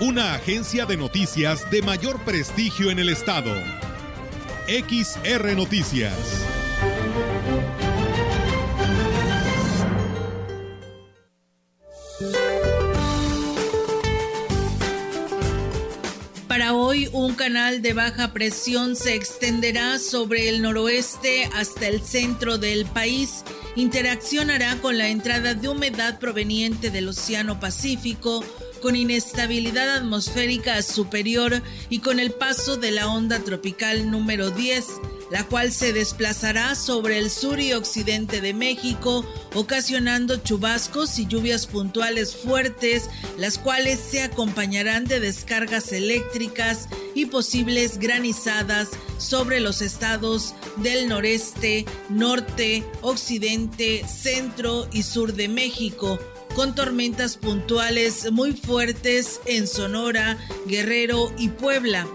una agencia de noticias de mayor prestigio en el estado. XR Noticias. Para hoy, un canal de baja presión se extenderá sobre el noroeste hasta el centro del país. Interaccionará con la entrada de humedad proveniente del Océano Pacífico con inestabilidad atmosférica superior y con el paso de la onda tropical número 10, la cual se desplazará sobre el sur y occidente de México, ocasionando chubascos y lluvias puntuales fuertes, las cuales se acompañarán de descargas eléctricas y posibles granizadas sobre los estados del noreste, norte, occidente, centro y sur de México con tormentas puntuales muy fuertes en Sonora, Guerrero y Puebla.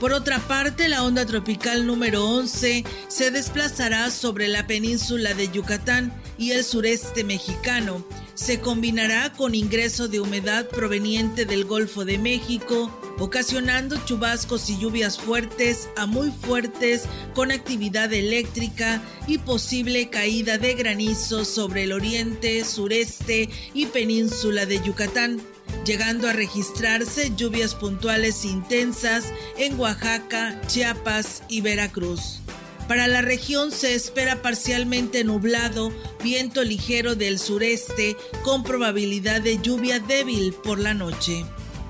Por otra parte, la onda tropical número 11 se desplazará sobre la península de Yucatán y el sureste mexicano. Se combinará con ingreso de humedad proveniente del Golfo de México, ocasionando chubascos y lluvias fuertes a muy fuertes con actividad eléctrica y posible caída de granizo sobre el oriente, sureste y península de Yucatán, llegando a registrarse lluvias puntuales intensas en Oaxaca, Chiapas y Veracruz. Para la región se espera parcialmente nublado, viento ligero del sureste con probabilidad de lluvia débil por la noche.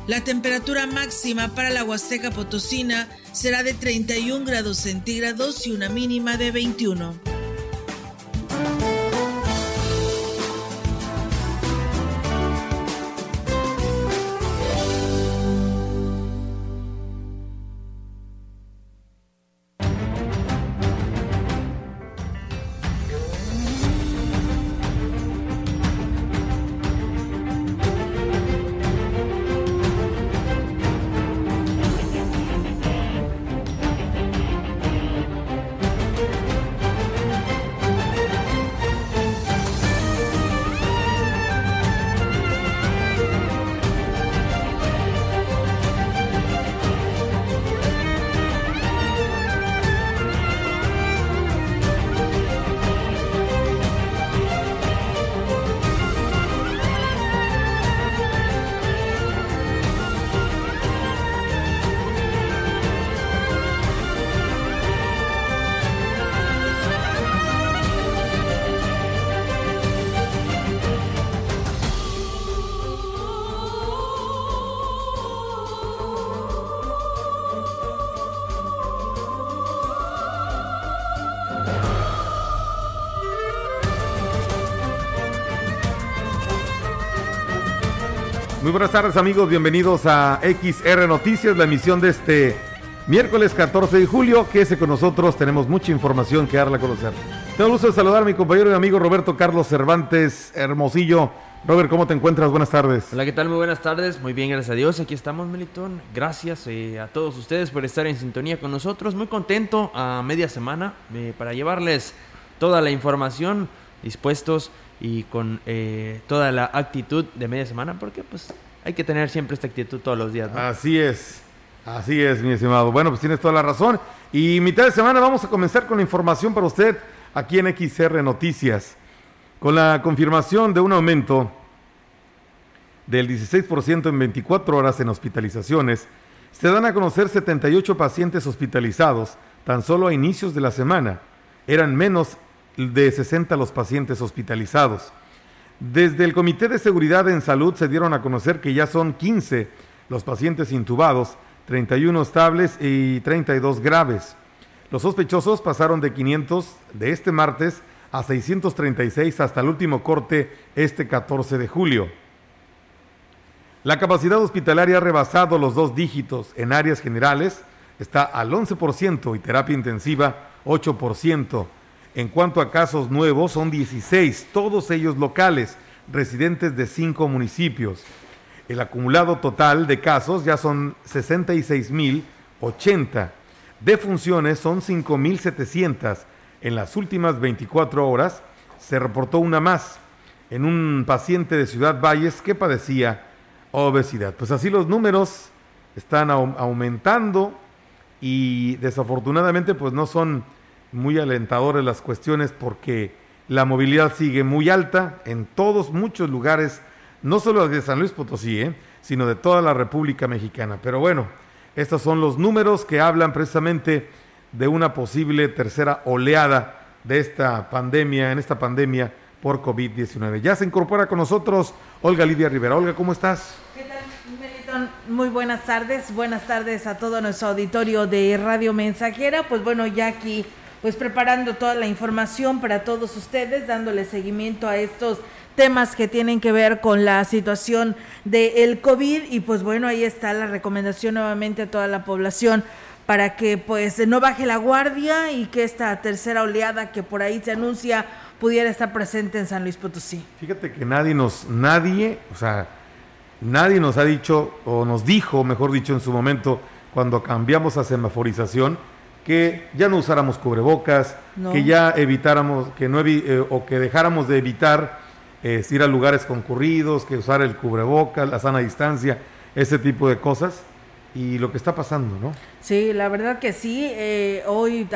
La temperatura máxima para la Huasteca Potosina será de 31 grados centígrados y una mínima de 21. Buenas tardes amigos, bienvenidos a XR Noticias, la emisión de este miércoles 14 de julio. Quédese con nosotros, tenemos mucha información que darle a conocer. Tengo el gusto de saludar a mi compañero y amigo Roberto Carlos Cervantes Hermosillo. Robert, ¿cómo te encuentras? Buenas tardes. Hola, ¿qué tal? Muy buenas tardes. Muy bien, gracias a Dios. Aquí estamos, Melitón. Gracias eh, a todos ustedes por estar en sintonía con nosotros. Muy contento a media semana eh, para llevarles toda la información dispuestos y con eh, toda la actitud de media semana, porque pues hay que tener siempre esta actitud todos los días. Así es, así es, mi estimado. Bueno, pues tienes toda la razón. Y mitad de semana vamos a comenzar con la información para usted aquí en XR Noticias, con la confirmación de un aumento del 16% en 24 horas en hospitalizaciones. Se dan a conocer 78 pacientes hospitalizados tan solo a inicios de la semana. Eran menos de 60 los pacientes hospitalizados. Desde el Comité de Seguridad en Salud se dieron a conocer que ya son 15 los pacientes intubados, 31 estables y 32 graves. Los sospechosos pasaron de 500 de este martes a 636 hasta el último corte este 14 de julio. La capacidad hospitalaria ha rebasado los dos dígitos en áreas generales, está al 11% y terapia intensiva 8%. En cuanto a casos nuevos, son 16, todos ellos locales, residentes de cinco municipios. El acumulado total de casos ya son 66.080. De funciones son 5.700. En las últimas 24 horas se reportó una más en un paciente de Ciudad Valles que padecía obesidad. Pues así los números están aumentando y desafortunadamente pues no son muy alentadores las cuestiones porque la movilidad sigue muy alta en todos, muchos lugares, no solo de San Luis Potosí, ¿eh? sino de toda la República Mexicana. Pero bueno, estos son los números que hablan precisamente de una posible tercera oleada de esta pandemia, en esta pandemia por COVID-19. Ya se incorpora con nosotros Olga Lidia Rivera. Olga, ¿cómo estás? ¿Qué tal? Muy buenas tardes. Buenas tardes a todo nuestro auditorio de Radio Mensajera. Pues bueno, ya aquí pues preparando toda la información para todos ustedes, dándole seguimiento a estos temas que tienen que ver con la situación del COVID y pues bueno, ahí está la recomendación nuevamente a toda la población para que pues no baje la guardia y que esta tercera oleada que por ahí se anuncia pudiera estar presente en San Luis Potosí. Fíjate que nadie nos, nadie, o sea, nadie nos ha dicho o nos dijo, mejor dicho, en su momento, cuando cambiamos a semaforización, que ya no usáramos cubrebocas, que ya evitáramos, que no eh, o que dejáramos de evitar eh, ir a lugares concurridos, que usar el cubrebocas, la sana distancia, ese tipo de cosas. Y lo que está pasando, ¿no? Sí, la verdad que sí. Eh, hoy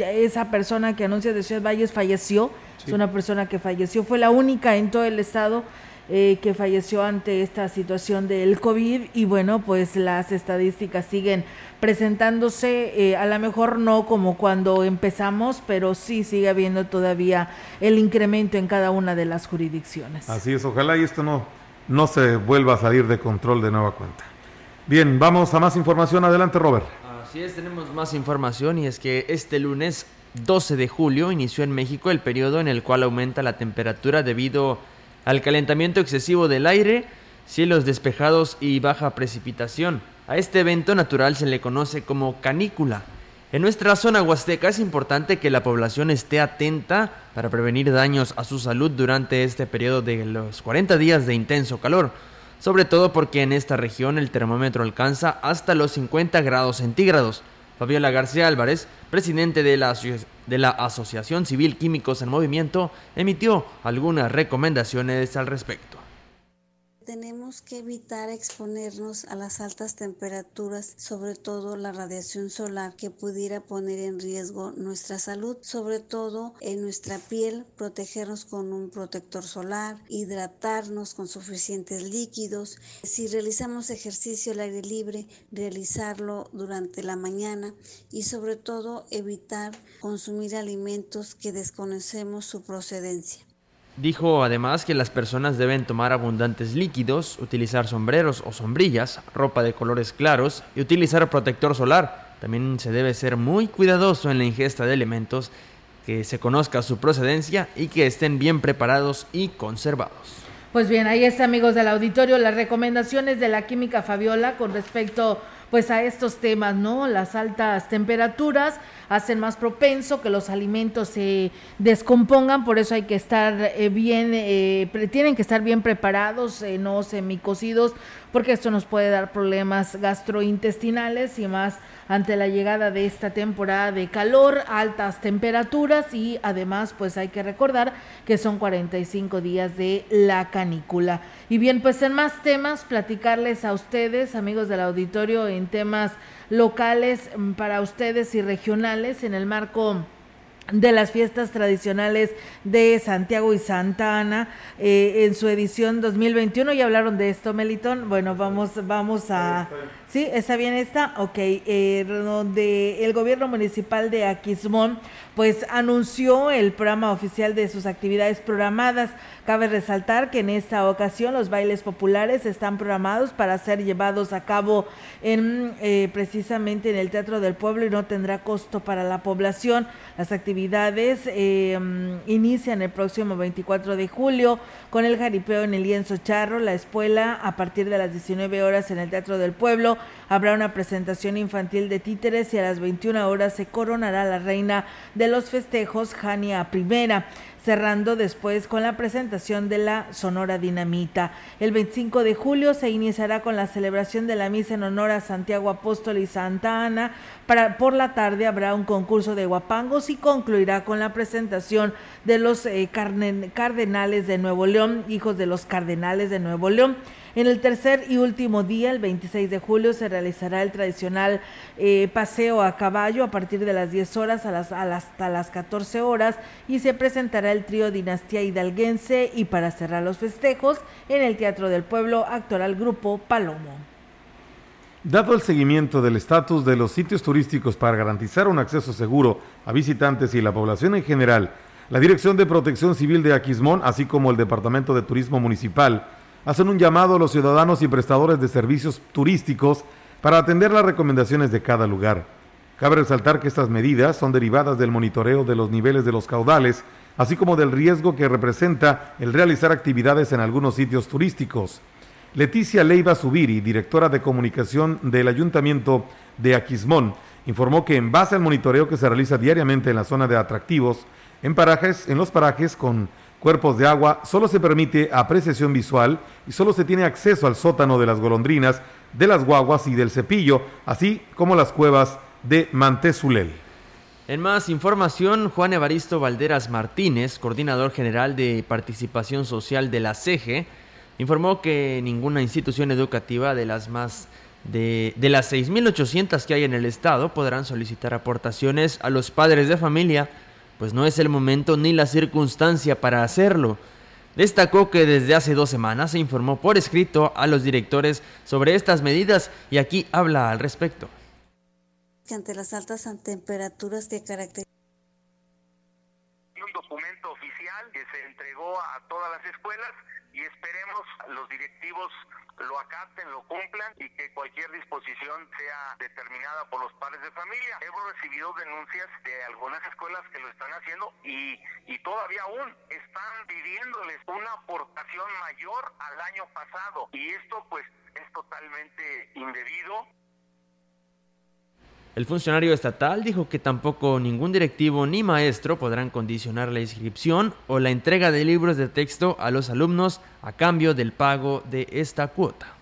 esa persona que anuncia de Ciudad Valles falleció. Es una persona que falleció. Fue la única en todo el estado eh, que falleció ante esta situación del COVID y bueno, pues las estadísticas siguen presentándose, eh, a lo mejor no como cuando empezamos, pero sí sigue habiendo todavía el incremento en cada una de las jurisdicciones. Así es, ojalá y esto no, no se vuelva a salir de control de nueva cuenta. Bien, vamos a más información. Adelante, Robert. Así es, tenemos más información y es que este lunes 12 de julio inició en México el periodo en el cual aumenta la temperatura debido al calentamiento excesivo del aire, cielos despejados y baja precipitación. A este evento natural se le conoce como canícula. En nuestra zona huasteca es importante que la población esté atenta para prevenir daños a su salud durante este periodo de los 40 días de intenso calor, sobre todo porque en esta región el termómetro alcanza hasta los 50 grados centígrados. Fabiola García Álvarez, presidente de la, de la Asociación Civil Químicos en Movimiento, emitió algunas recomendaciones al respecto. Tenemos que evitar exponernos a las altas temperaturas, sobre todo la radiación solar que pudiera poner en riesgo nuestra salud, sobre todo en nuestra piel, protegernos con un protector solar, hidratarnos con suficientes líquidos. Si realizamos ejercicio al aire libre, realizarlo durante la mañana y sobre todo evitar consumir alimentos que desconocemos su procedencia. Dijo además que las personas deben tomar abundantes líquidos, utilizar sombreros o sombrillas, ropa de colores claros y utilizar protector solar. También se debe ser muy cuidadoso en la ingesta de alimentos, que se conozca su procedencia y que estén bien preparados y conservados. Pues bien, ahí está amigos del auditorio las recomendaciones de la química Fabiola con respecto pues a estos temas, ¿no? Las altas temperaturas hacen más propenso que los alimentos se descompongan, por eso hay que estar eh, bien, eh, tienen que estar bien preparados, eh, no semicocidos, porque esto nos puede dar problemas gastrointestinales y más ante la llegada de esta temporada de calor, altas temperaturas y además pues hay que recordar que son 45 días de la canícula. Y bien, pues en más temas, platicarles a ustedes, amigos del auditorio, en temas locales mm, para ustedes y regionales en el marco de las fiestas tradicionales de Santiago y Santa Ana eh, en su edición 2021. Ya hablaron de esto, Melitón. Bueno, vamos, vamos a... ¿Está bien esta? Ok. Eh, donde el gobierno municipal de Aquismón pues anunció el programa oficial de sus actividades programadas. Cabe resaltar que en esta ocasión los bailes populares están programados para ser llevados a cabo en eh, precisamente en el Teatro del Pueblo y no tendrá costo para la población. Las actividades em, inician el próximo 24 de julio con el jaripeo en el lienzo charro. La escuela a partir de las 19 horas en el Teatro del Pueblo habrá una presentación infantil de títeres y a las 21 horas se coronará la reina de los festejos, Jania I cerrando después con la presentación de la Sonora Dinamita. El 25 de julio se iniciará con la celebración de la misa en honor a Santiago Apóstol y Santa Ana. Para, por la tarde habrá un concurso de guapangos y concluirá con la presentación de los eh, cardenales de Nuevo León, hijos de los cardenales de Nuevo León. En el tercer y último día, el 26 de julio, se realizará el tradicional eh, paseo a caballo a partir de las 10 horas a las, hasta las 14 horas y se presentará el trío Dinastía Hidalguense y para cerrar los festejos, en el Teatro del Pueblo actuará el grupo Palomo. Dado el seguimiento del estatus de los sitios turísticos para garantizar un acceso seguro a visitantes y la población en general, la Dirección de Protección Civil de Aquismón, así como el Departamento de Turismo Municipal, hacen un llamado a los ciudadanos y prestadores de servicios turísticos para atender las recomendaciones de cada lugar. Cabe resaltar que estas medidas son derivadas del monitoreo de los niveles de los caudales, así como del riesgo que representa el realizar actividades en algunos sitios turísticos. Leticia Leiva Subiri, directora de comunicación del Ayuntamiento de Aquismón, informó que en base al monitoreo que se realiza diariamente en la zona de atractivos, en parajes, en los parajes con cuerpos de agua, solo se permite apreciación visual y solo se tiene acceso al sótano de las golondrinas, de las guaguas y del cepillo, así como las cuevas de Mantezulel. En más información, Juan Evaristo Valderas Martínez, coordinador general de participación social de la CEGE, informó que ninguna institución educativa de las más de, de las 6.800 que hay en el estado podrán solicitar aportaciones a los padres de familia pues no es el momento ni la circunstancia para hacerlo. Destacó que desde hace dos semanas se informó por escrito a los directores sobre estas medidas y aquí habla al respecto. ante las altas temperaturas que caracterizan un documento oficial que se entregó a todas las escuelas y esperemos los directivos lo acaten, lo cumplan y que cualquier disposición sea determinada por los padres de familia. Hemos recibido denuncias de algunas escuelas que lo están haciendo y, y todavía aún están pidiéndoles una aportación mayor al año pasado y esto pues es totalmente indebido. El funcionario estatal dijo que tampoco ningún directivo ni maestro podrán condicionar la inscripción o la entrega de libros de texto a los alumnos a cambio del pago de esta cuota.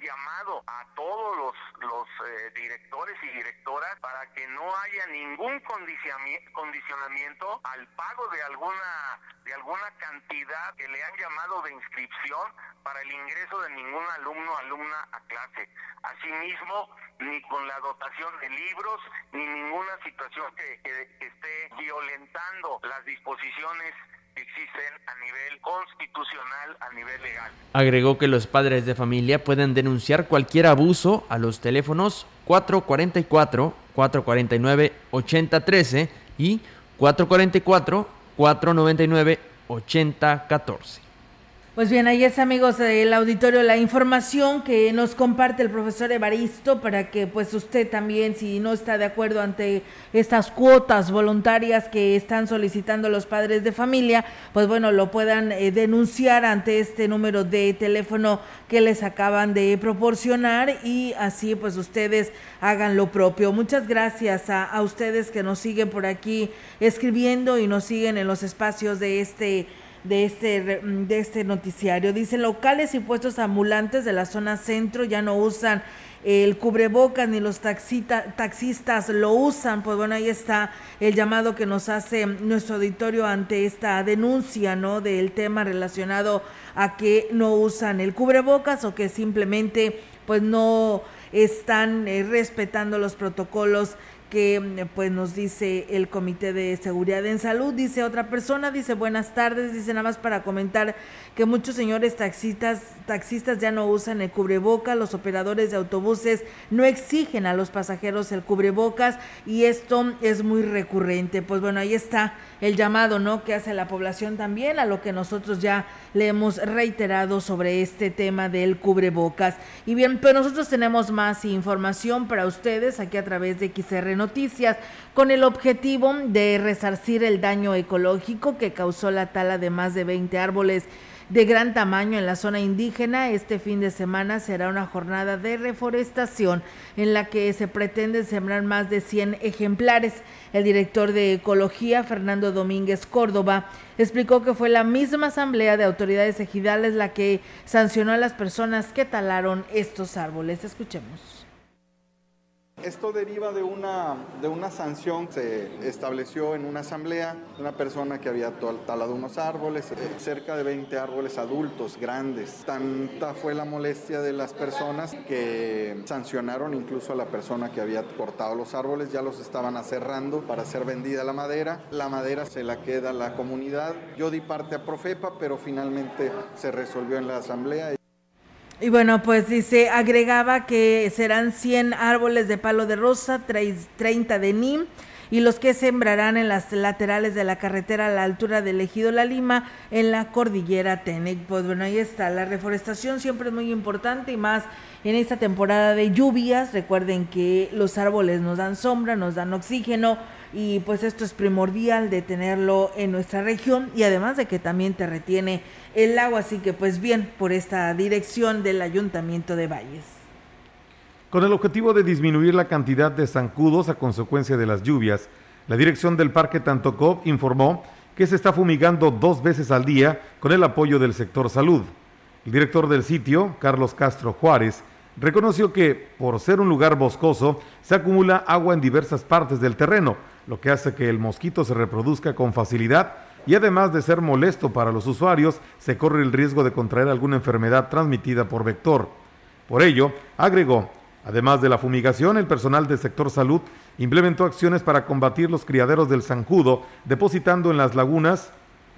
Llamado a todos los, los eh, directores y directoras para que no haya ningún condicionamiento al pago de alguna de alguna cantidad que le han llamado de inscripción para el ingreso de ningún alumno o alumna a clase. Asimismo, ni con la dotación de libros, ni ninguna situación que, que esté violentando las disposiciones existen a nivel constitucional, a nivel legal. Agregó que los padres de familia pueden denunciar cualquier abuso a los teléfonos 444 449 8013 y 444 499 8014. Pues bien, ahí es amigos del auditorio la información que nos comparte el profesor Evaristo para que pues usted también si no está de acuerdo ante estas cuotas voluntarias que están solicitando los padres de familia, pues bueno, lo puedan eh, denunciar ante este número de teléfono que les acaban de proporcionar y así pues ustedes hagan lo propio. Muchas gracias a, a ustedes que nos siguen por aquí escribiendo y nos siguen en los espacios de este de este, de este noticiario. Dice, locales y puestos ambulantes de la zona centro ya no usan el cubrebocas ni los taxita, taxistas lo usan. Pues bueno, ahí está el llamado que nos hace nuestro auditorio ante esta denuncia, ¿no? Del tema relacionado a que no usan el cubrebocas o que simplemente pues no están eh, respetando los protocolos que mm, pues nos dice el Comité de Seguridad en Salud. Dice otra persona, dice buenas tardes, dice nada más para comentar que muchos señores taxistas, taxistas ya no usan el cubreboca, los operadores de autobuses no exigen a los pasajeros el cubrebocas y esto es muy recurrente. Pues bueno, ahí está el llamado, ¿no? Que hace la población también a lo que nosotros ya le hemos reiterado sobre este tema del cubrebocas. Y bien, pero nosotros tenemos más información para ustedes aquí a través de XR Noticias con el objetivo de resarcir el daño ecológico que causó la tala de más de 20 árboles de gran tamaño en la zona indígena. Este fin de semana será una jornada de reforestación en la que se pretende sembrar más de 100 ejemplares. El director de Ecología, Fernando Domínguez Córdoba, explicó que fue la misma asamblea de autoridades ejidales la que sancionó a las personas que talaron estos árboles. Escuchemos. Esto deriva de una, de una sanción se estableció en una asamblea una persona que había talado unos árboles, eh, cerca de 20 árboles adultos, grandes. Tanta fue la molestia de las personas que sancionaron incluso a la persona que había cortado los árboles, ya los estaban aserrando para ser vendida la madera. La madera se la queda la comunidad. Yo di parte a Profepa, pero finalmente se resolvió en la asamblea. Y bueno, pues dice, agregaba que serán 100 árboles de palo de rosa, 30 de nim y los que sembrarán en las laterales de la carretera a la altura del ejido La Lima en la cordillera Tenec. Pues bueno, ahí está, la reforestación siempre es muy importante y más en esta temporada de lluvias. Recuerden que los árboles nos dan sombra, nos dan oxígeno y pues esto es primordial de tenerlo en nuestra región y además de que también te retiene el agua, así que pues bien por esta dirección del Ayuntamiento de Valles. Con el objetivo de disminuir la cantidad de zancudos a consecuencia de las lluvias, la dirección del Parque Tantocop informó que se está fumigando dos veces al día con el apoyo del sector salud. El director del sitio, Carlos Castro Juárez, reconoció que, por ser un lugar boscoso, se acumula agua en diversas partes del terreno, lo que hace que el mosquito se reproduzca con facilidad y además de ser molesto para los usuarios, se corre el riesgo de contraer alguna enfermedad transmitida por vector. Por ello, agregó, además de la fumigación, el personal del sector salud implementó acciones para combatir los criaderos del zancudo, depositando en las lagunas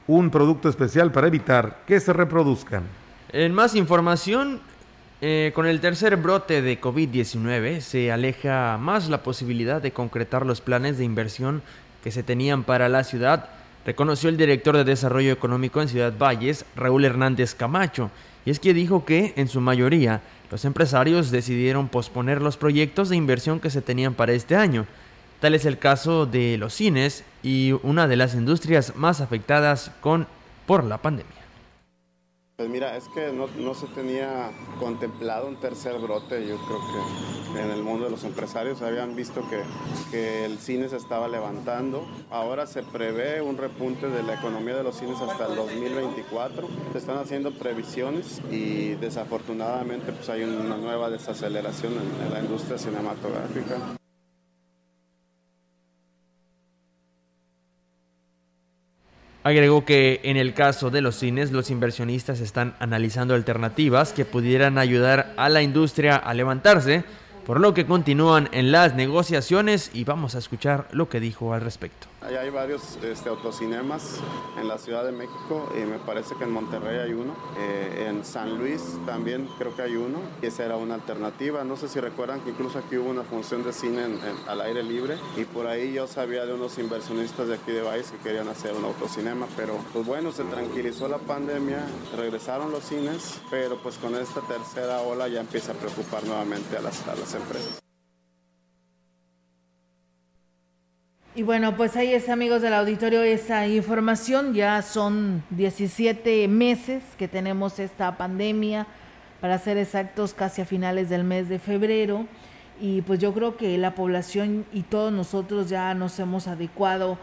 un producto especial para evitar que se reproduzcan. En más información, eh, con el tercer brote de COVID-19 se aleja más la posibilidad de concretar los planes de inversión que se tenían para la ciudad, reconoció el director de Desarrollo Económico en Ciudad Valles, Raúl Hernández Camacho, y es que dijo que, en su mayoría, los empresarios decidieron posponer los proyectos de inversión que se tenían para este año. Tal es el caso de los cines y una de las industrias más afectadas con, por la pandemia. Pues mira, es que no, se tenía contemplado un tercer brote. Yo creo que en el mundo de los empresarios habían visto que, el cine se estaba levantando. Ahora se prevé un repunte de la economía de los cines hasta el 2024. Se están haciendo previsiones y desafortunadamente pues hay una nueva desaceleración en la industria cinematográfica. Agregó que en el caso de los cines, los inversionistas están analizando alternativas que pudieran ayudar a la industria a levantarse, por lo que continúan en las negociaciones y vamos a escuchar lo que dijo al respecto. Ahí hay varios este, autocinemas en la Ciudad de México y me parece que en Monterrey hay uno. Eh, en San Luis también creo que hay uno y esa era una alternativa. No sé si recuerdan que incluso aquí hubo una función de cine al aire libre y por ahí yo sabía de unos inversionistas de aquí de Valles que querían hacer un autocinema, pero pues bueno, se tranquilizó la pandemia, regresaron los cines, pero pues con esta tercera ola ya empieza a preocupar nuevamente a las, a las empresas. Y bueno, pues ahí es amigos del auditorio esa información. Ya son 17 meses que tenemos esta pandemia, para ser exactos casi a finales del mes de febrero. Y pues yo creo que la población y todos nosotros ya nos hemos adecuado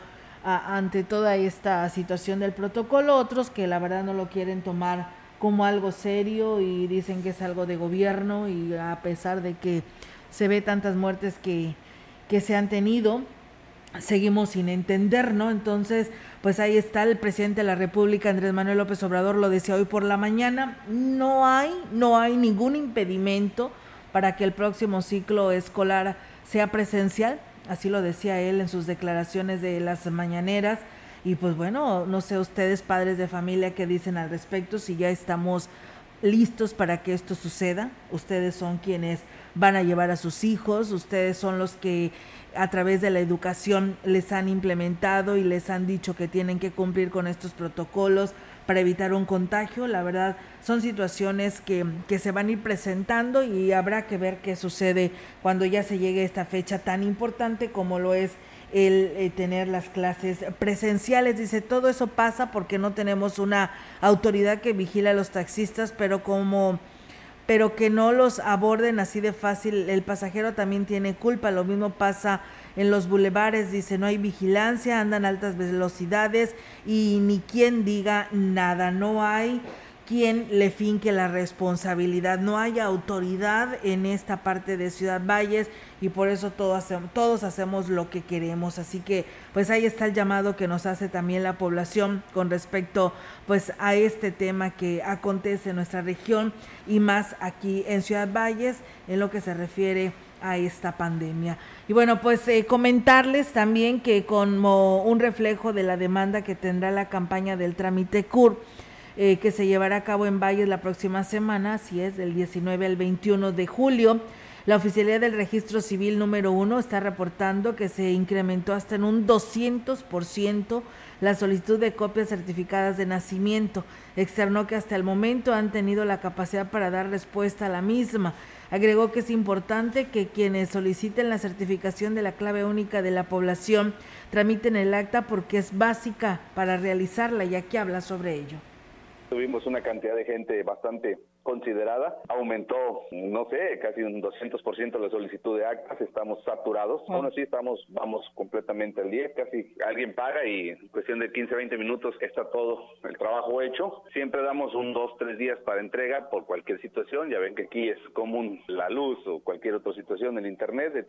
ante toda esta situación del protocolo. Otros que la verdad no lo quieren tomar como algo serio y dicen que es algo de gobierno y a pesar de que se ve tantas muertes que, que se han tenido, seguimos sin entender, ¿no? Entonces, pues ahí está el presidente de la República, Andrés Manuel López Obrador, lo decía hoy por la mañana, no hay, no hay ningún impedimento para que el próximo ciclo escolar sea presencial, así lo decía él en sus declaraciones de las mañaneras, y pues bueno, no sé ustedes, padres de familia, qué dicen al respecto, si ya estamos listos para que esto suceda, ustedes son quienes van a llevar a sus hijos, ustedes son los que a través de la educación les han implementado y les han dicho que tienen que cumplir con estos protocolos para evitar un contagio. La verdad, son situaciones que, que se van a ir presentando y habrá que ver qué sucede cuando ya se llegue a esta fecha tan importante como lo es el eh, tener las clases presenciales. Dice, todo eso pasa porque no tenemos una autoridad que vigila a los taxistas, pero como pero que no los aborden así de fácil. El pasajero también tiene culpa. Lo mismo pasa en los bulevares. Dice, no hay vigilancia, andan altas velocidades y ni quien diga nada. No hay quien le finque la responsabilidad. No hay autoridad en esta parte de Ciudad Valles y por eso todos hacemos, todos hacemos lo que queremos. Así que pues ahí está el llamado que nos hace también la población con respecto pues a este tema que acontece en nuestra región y más aquí en Ciudad Valles en lo que se refiere a esta pandemia. Y bueno, pues eh, comentarles también que como un reflejo de la demanda que tendrá la campaña del trámite CUR, eh, que se llevará a cabo en Valles la próxima semana, así es, del 19 al 21 de julio. La Oficialía del Registro Civil número uno está reportando que se incrementó hasta en un 200% la solicitud de copias certificadas de nacimiento. Externó que hasta el momento han tenido la capacidad para dar respuesta a la misma. Agregó que es importante que quienes soliciten la certificación de la clave única de la población tramiten el acta porque es básica para realizarla y aquí habla sobre ello. Tuvimos una cantidad de gente bastante considerada. Aumentó, no sé, casi un 200% la solicitud de actas. Estamos saturados. Aún así estamos, vamos completamente al día. Casi alguien paga y en cuestión de 15, 20 minutos está todo el trabajo hecho. Siempre damos un 2, 3 días para entrega por cualquier situación. Ya ven que aquí es común la luz o cualquier otra situación en Internet.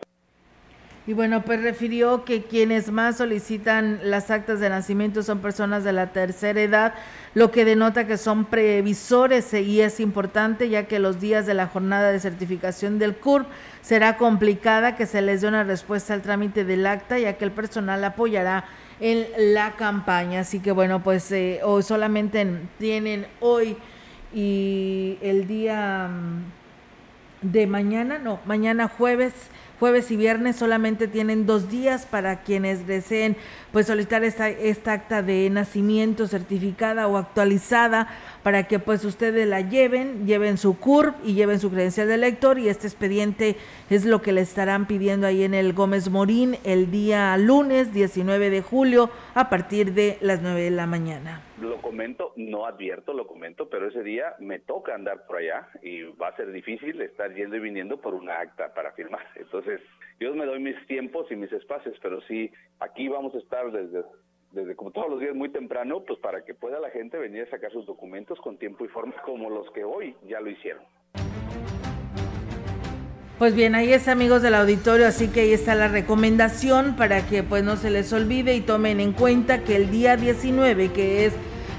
Y bueno, pues refirió que quienes más solicitan las actas de nacimiento son personas de la tercera edad, lo que denota que son previsores y es importante ya que los días de la jornada de certificación del CURP será complicada que se les dé una respuesta al trámite del acta ya que el personal apoyará en la campaña. Así que bueno, pues eh, solamente tienen hoy y el día mm, de mañana, no, mañana jueves jueves y viernes solamente tienen dos días para quienes deseen pues solicitar esta, esta acta de nacimiento certificada o actualizada para que pues ustedes la lleven, lleven su CURP y lleven su credencial de lector y este expediente es lo que le estarán pidiendo ahí en el Gómez Morín el día lunes 19 de julio a partir de las 9 de la mañana. Lo comento, no advierto, lo comento, pero ese día me toca andar por allá y va a ser difícil estar yendo y viniendo por una acta para firmar. Entonces, yo me doy mis tiempos y mis espacios, pero sí, aquí vamos a estar desde, desde como todos los días muy temprano, pues para que pueda la gente venir a sacar sus documentos con tiempo y forma como los que hoy ya lo hicieron. Pues bien, ahí es amigos del auditorio, así que ahí está la recomendación para que pues no se les olvide y tomen en cuenta que el día 19, que es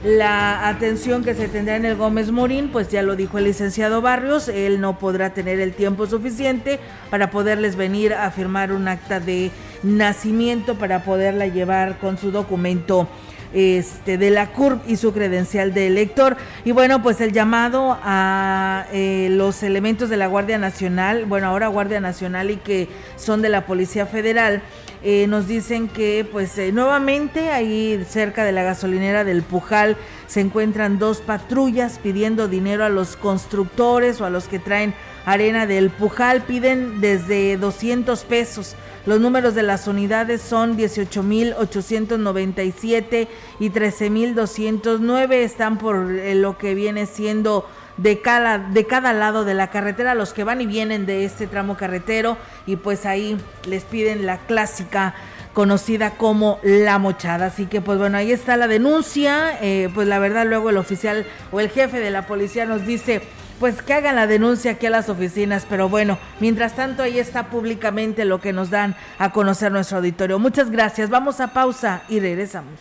la atención que se tendrá en el Gómez Morín, pues ya lo dijo el licenciado Barrios, él no podrá tener el tiempo suficiente para poderles venir a firmar un acta de nacimiento para poderla llevar con su documento este, de la CURP y su credencial de elector. Y bueno, pues el llamado a eh, los elementos de la Guardia Nacional, bueno, ahora Guardia Nacional y que son de la Policía Federal, eh, nos dicen que pues eh, nuevamente ahí cerca de la gasolinera del Pujal se encuentran dos patrullas pidiendo dinero a los constructores o a los que traen arena del Pujal, piden desde 200 pesos. Los números de las unidades son 18.897 y 13.209. Están por eh, lo que viene siendo de cada, de cada lado de la carretera, los que van y vienen de este tramo carretero, y pues ahí les piden la clásica conocida como la mochada. Así que pues bueno, ahí está la denuncia. Eh, pues la verdad luego el oficial o el jefe de la policía nos dice pues que hagan la denuncia aquí a las oficinas, pero bueno, mientras tanto ahí está públicamente lo que nos dan a conocer nuestro auditorio. Muchas gracias, vamos a pausa y regresamos.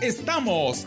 Estamos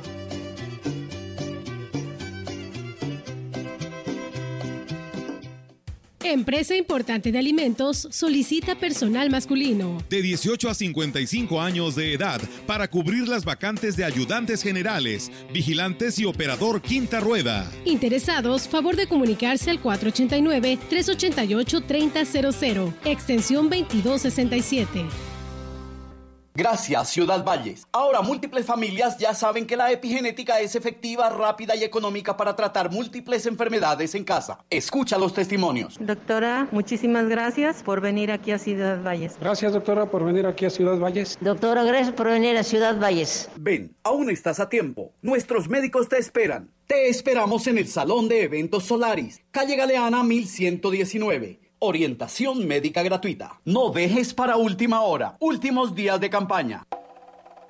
Empresa importante de alimentos solicita personal masculino. De 18 a 55 años de edad para cubrir las vacantes de ayudantes generales, vigilantes y operador quinta rueda. Interesados, favor de comunicarse al 489-388-3000, extensión 2267. Gracias, Ciudad Valles. Ahora múltiples familias ya saben que la epigenética es efectiva, rápida y económica para tratar múltiples enfermedades en casa. Escucha los testimonios. Doctora, muchísimas gracias por venir aquí a Ciudad Valles. Gracias, doctora, por venir aquí a Ciudad Valles. Doctora, gracias por venir a Ciudad Valles. Ven, aún estás a tiempo. Nuestros médicos te esperan. Te esperamos en el Salón de Eventos Solaris, calle Galeana 1119. Orientación médica gratuita. No dejes para última hora. Últimos días de campaña.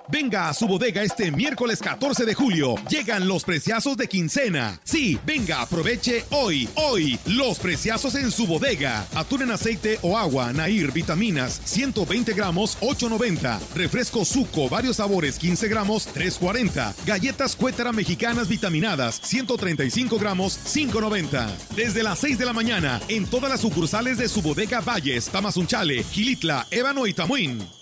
Venga a su bodega este miércoles 14 de julio. Llegan los preciazos de quincena. Sí, venga, aproveche hoy, hoy, los preciazos en su bodega. Atún en aceite o agua, Nair, vitaminas, 120 gramos, 8.90. Refresco Suco, varios sabores, 15 gramos, 3.40. Galletas Cuétara mexicanas vitaminadas, 135 gramos, 5.90. Desde las 6 de la mañana, en todas las sucursales de su bodega Valles, Tamazunchale, Gilitla, Ébano y Tamuín.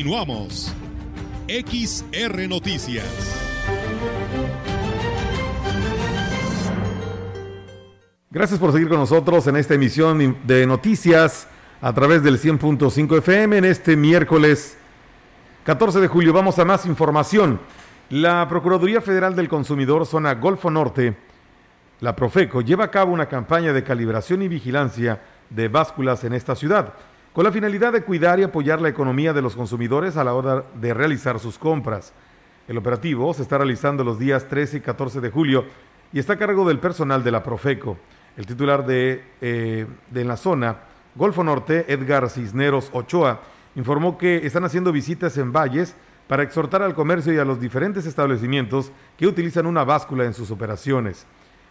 Continuamos. XR Noticias. Gracias por seguir con nosotros en esta emisión de noticias a través del 100.5 FM en este miércoles 14 de julio. Vamos a más información. La Procuraduría Federal del Consumidor Zona Golfo Norte, la Profeco, lleva a cabo una campaña de calibración y vigilancia de básculas en esta ciudad con la finalidad de cuidar y apoyar la economía de los consumidores a la hora de realizar sus compras. El operativo se está realizando los días 13 y 14 de julio y está a cargo del personal de la Profeco. El titular de, eh, de la zona, Golfo Norte, Edgar Cisneros Ochoa, informó que están haciendo visitas en valles para exhortar al comercio y a los diferentes establecimientos que utilizan una báscula en sus operaciones.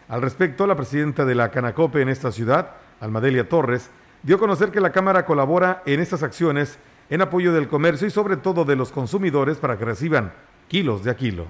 Al respecto, la presidenta de la Canacope en esta ciudad, Almadelia Torres, dio a conocer que la Cámara colabora en estas acciones en apoyo del comercio y sobre todo de los consumidores para que reciban kilos de a kilo.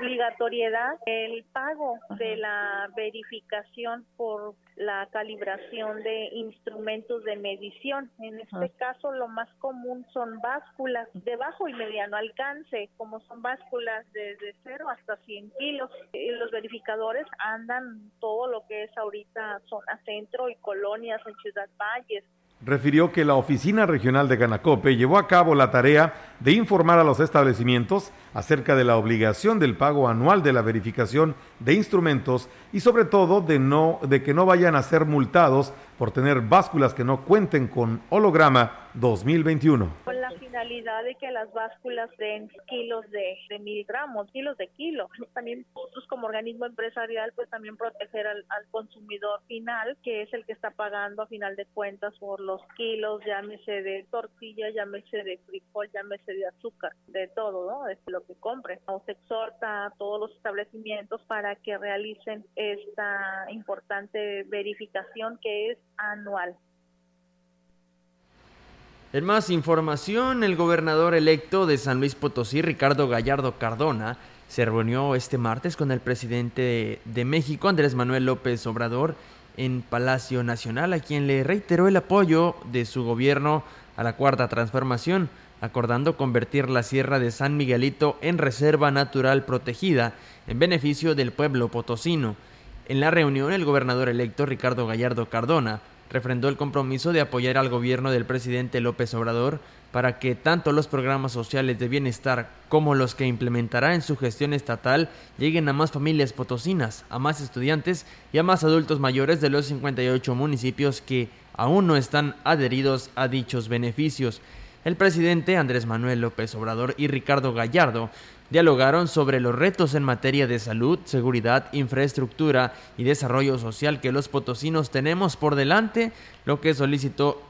Obligatoriedad el pago de la verificación por la calibración de instrumentos de medición. En este caso, lo más común son básculas de bajo y mediano alcance, como son básculas desde 0 hasta 100 kilos. Y los verificadores andan todo lo que es ahorita zona centro y colonias en Ciudad Valles, refirió que la Oficina Regional de Ganacope llevó a cabo la tarea de informar a los establecimientos acerca de la obligación del pago anual de la verificación de instrumentos y sobre todo de, no, de que no vayan a ser multados por tener básculas que no cuenten con holograma 2021. Con la finalidad de que las básculas den kilos de, de miligramos, kilos de kilo. También nosotros como organismo empresarial, pues también proteger al, consumidor final, que es el que está pagando a final de cuentas por los kilos, llámese de tortilla, llámese de frijol, llámese de azúcar, de todo, ¿no? Es lo que compre. Nos exhorta a todos los establecimientos para que realicen esta importante verificación que es anual. En más información, el gobernador electo de San Luis Potosí, Ricardo Gallardo Cardona, se reunió este martes con el presidente de México, Andrés Manuel López Obrador, en Palacio Nacional, a quien le reiteró el apoyo de su gobierno a la cuarta transformación, acordando convertir la Sierra de San Miguelito en reserva natural protegida en beneficio del pueblo potosino. En la reunión, el gobernador electo Ricardo Gallardo Cardona refrendó el compromiso de apoyar al gobierno del presidente López Obrador para que tanto los programas sociales de bienestar como los que implementará en su gestión estatal lleguen a más familias potosinas, a más estudiantes y a más adultos mayores de los 58 municipios que aún no están adheridos a dichos beneficios. El presidente Andrés Manuel López Obrador y Ricardo Gallardo dialogaron sobre los retos en materia de salud, seguridad, infraestructura y desarrollo social que los potosinos tenemos por delante, lo que solicitó,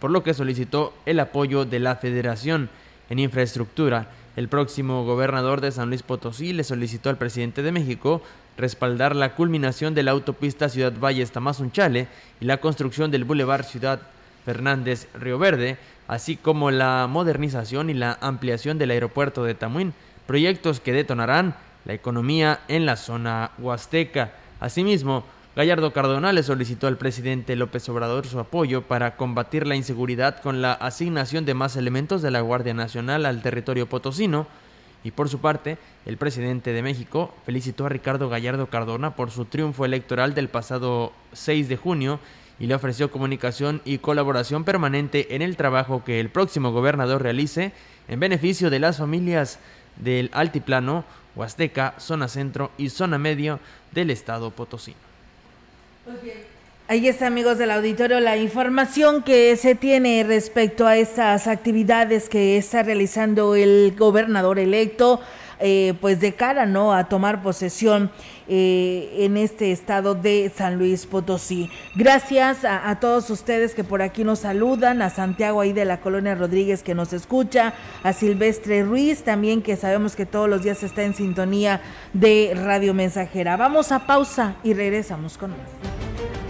por lo que solicitó el apoyo de la Federación en infraestructura. El próximo gobernador de San Luis Potosí le solicitó al presidente de México respaldar la culminación de la autopista Ciudad Valles Tamazunchale y la construcción del Boulevard Ciudad Fernández Río Verde, así como la modernización y la ampliación del aeropuerto de Tamuín proyectos que detonarán la economía en la zona huasteca. Asimismo, Gallardo Cardona le solicitó al presidente López Obrador su apoyo para combatir la inseguridad con la asignación de más elementos de la Guardia Nacional al territorio potosino. Y por su parte, el presidente de México felicitó a Ricardo Gallardo Cardona por su triunfo electoral del pasado 6 de junio y le ofreció comunicación y colaboración permanente en el trabajo que el próximo gobernador realice en beneficio de las familias del altiplano, Huasteca, zona centro y zona medio del estado potosino. Ahí está, amigos del auditorio, la información que se tiene respecto a estas actividades que está realizando el gobernador electo eh, pues de cara no a tomar posesión eh, en este estado de San Luis Potosí. Gracias a, todos ustedes que por aquí nos saludan, a Santiago ahí de la colonia Rodríguez que nos escucha, a Silvestre Ruiz también que sabemos que todos los días está en sintonía de Radio Mensajera. Vamos a pausa y regresamos con más.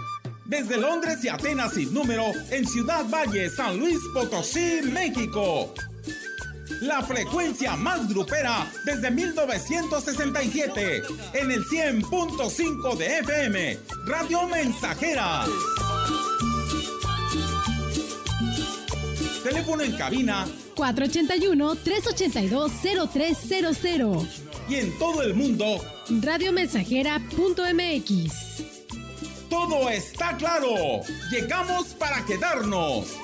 desde Londres y Atenas sin número en Ciudad Valle, San Luis Potosí, México. La frecuencia más grupera desde 1967 en el 100.5 de FM, Radio Mensajera. Teléfono en cabina 481-382-0300. Y en todo el mundo, radiomensajera.mx. Todo está claro. Llegamos para quedarnos.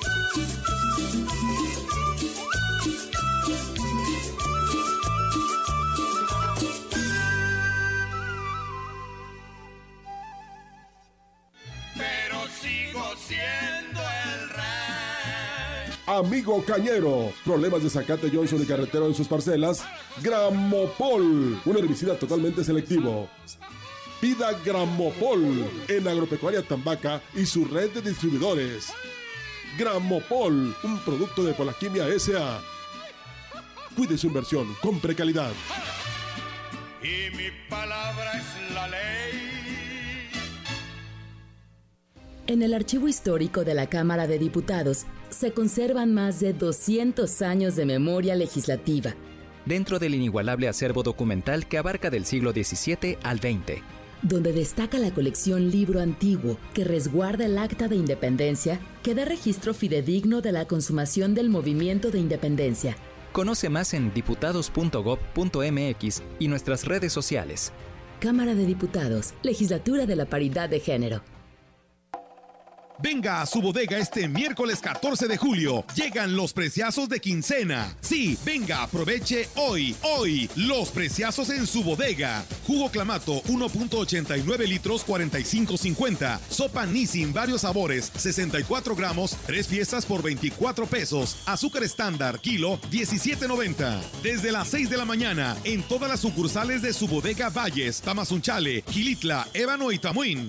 Pero sigo siendo el rey. Amigo Cañero, problemas de zacate Johnson y carretero en sus parcelas. Gramopol, un herbicida totalmente selectivo. Pida Gramopol en Agropecuaria Tambaca y su red de distribuidores. Gramopol, un producto de Polaquimia SA. Cuide su inversión, compre calidad. Y mi palabra es la ley. En el archivo histórico de la Cámara de Diputados se conservan más de 200 años de memoria legislativa. Dentro del inigualable acervo documental que abarca del siglo XVII al XX donde destaca la colección Libro Antiguo, que resguarda el Acta de Independencia, que da registro fidedigno de la consumación del movimiento de independencia. Conoce más en diputados.gov.mx y nuestras redes sociales. Cámara de Diputados, Legislatura de la Paridad de Género. Venga a su bodega este miércoles 14 de julio. Llegan los preciazos de quincena. Sí, venga, aproveche hoy, hoy, los preciazos en su bodega. Jugo Clamato 1.89 litros 45.50. Sopa Nissin varios sabores 64 gramos, 3 piezas por 24 pesos. Azúcar estándar kilo 17.90. Desde las 6 de la mañana en todas las sucursales de su bodega Valles, Tamazunchale, Gilitla, Ébano y Tamuín.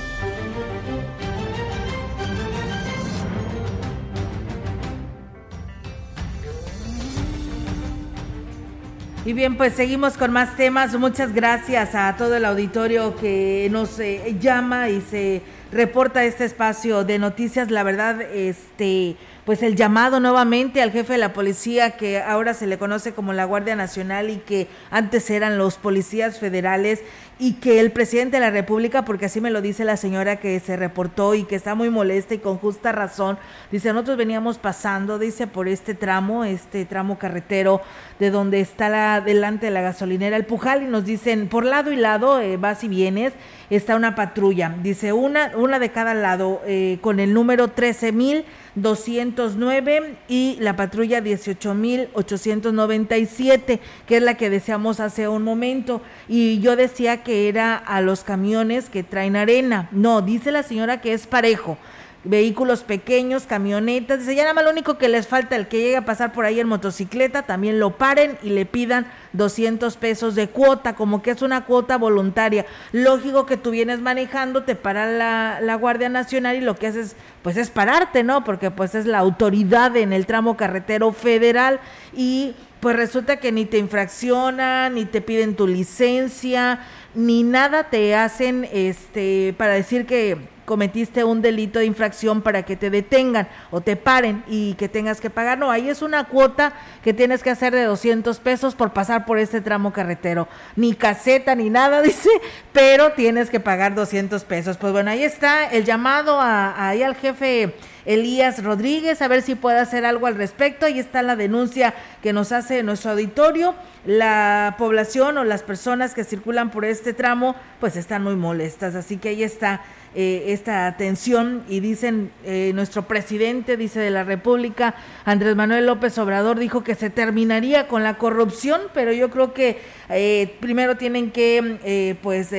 Y bien, pues seguimos con más temas. Muchas gracias a todo el auditorio que nos eh, llama y se reporta este espacio de noticias. La verdad, este, pues el llamado nuevamente al jefe de la policía que ahora se le conoce como la Guardia Nacional y que antes eran los policías federales y que el presidente de la República, porque así me lo dice la señora que se reportó y que está muy molesta y con justa razón, dice, nosotros veníamos pasando, dice, por este tramo, este tramo carretero de donde está la, delante de la gasolinera El Pujal y nos dicen, por lado y lado, eh, vas y vienes, está una patrulla, dice, una, una de cada lado, eh, con el número 13.209 y la patrulla 18.897, que es la que deseamos hace un momento. Y yo decía que era a los camiones que traen arena. No, dice la señora que es parejo. Vehículos pequeños, camionetas, dice, ya nada más lo único que les falta el que llegue a pasar por ahí en motocicleta, también lo paren y le pidan 200 pesos de cuota, como que es una cuota voluntaria. Lógico que tú vienes manejando, te para la, la Guardia Nacional y lo que haces pues es pararte, ¿no? Porque pues es la autoridad en el tramo carretero federal y pues resulta que ni te infraccionan, ni te piden tu licencia, ni nada te hacen este para decir que cometiste un delito de infracción para que te detengan o te paren y que tengas que pagar. No, ahí es una cuota que tienes que hacer de 200 pesos por pasar por este tramo carretero. Ni caseta ni nada, dice, pero tienes que pagar 200 pesos. Pues bueno, ahí está el llamado a, ahí al jefe Elías Rodríguez, a ver si puede hacer algo al respecto. Ahí está la denuncia que nos hace nuestro auditorio. La población o las personas que circulan por este tramo, pues están muy molestas. Así que ahí está eh, esta atención y dicen, eh, nuestro presidente, dice de la República, Andrés Manuel López Obrador, dijo que se terminaría con la corrupción, pero yo creo que eh, primero tienen que pues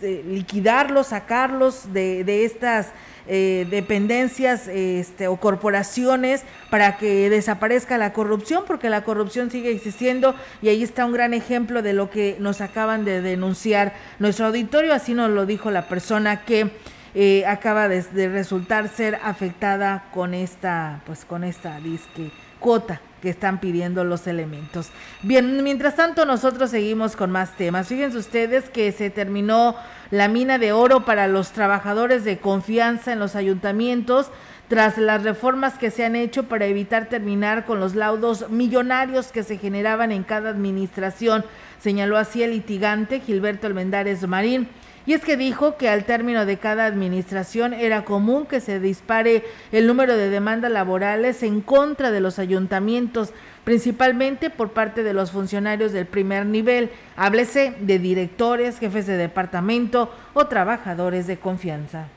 liquidarlos, sacarlos de, de estas eh, dependencias este, o corporaciones para que desaparezca la corrupción, porque la corrupción sigue existiendo y ahí está un gran ejemplo de lo que nos acaban de denunciar nuestro auditorio, así nos lo dijo la persona que eh, acaba de, de, resultar ser afectada con esta, pues con esta disque cuota que están pidiendo los elementos. Bien, mientras tanto nosotros seguimos con más temas. Fíjense ustedes que se terminó la mina de oro para los trabajadores de confianza en los ayuntamientos tras las reformas que se han hecho para evitar terminar con los laudos millonarios que se generaban en cada administración, señaló así el litigante Gilberto Almendares Marín. Y es que dijo que al término de cada administración era común que se dispare el número de demandas laborales en contra de los ayuntamientos, principalmente por parte de los funcionarios del primer nivel, háblese de directores, jefes de departamento o trabajadores de confianza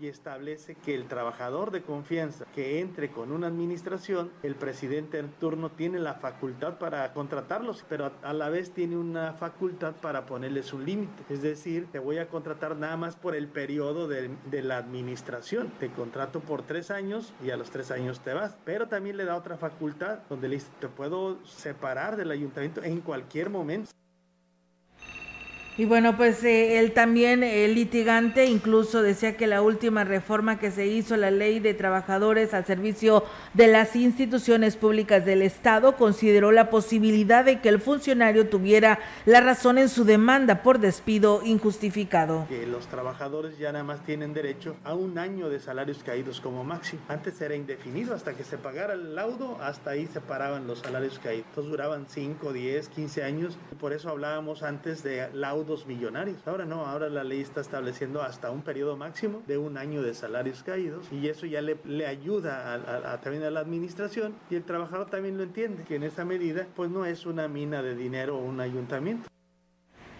y establece que el trabajador de confianza que entre con una administración, el presidente en turno tiene la facultad para contratarlos, pero a la vez tiene una facultad para ponerles un límite. Es decir, te voy a contratar nada más por el periodo de, de, la administración. Te contrato por tres años y a los tres años te vas. Pero también le da otra facultad donde le dice, te puedo separar del ayuntamiento en cualquier momento. Y bueno, pues eh, él también, el litigante, incluso decía que la última reforma que se hizo, la ley de trabajadores al servicio de las instituciones públicas del Estado, consideró la posibilidad de que el funcionario tuviera la razón en su demanda por despido injustificado. Que los trabajadores ya nada más tienen derecho a un año de salarios caídos como máximo. Antes era indefinido, hasta que se pagara el laudo, hasta ahí se paraban los salarios caídos. Entonces duraban 5, 10, 15 años. Por eso hablábamos antes de laudo millonarios. Ahora no, ahora la ley está estableciendo hasta un periodo máximo de un año de salarios caídos y eso ya le, le ayuda a, a, también a la administración y el trabajador también lo entiende, que en esa medida pues no es una mina de dinero o un ayuntamiento.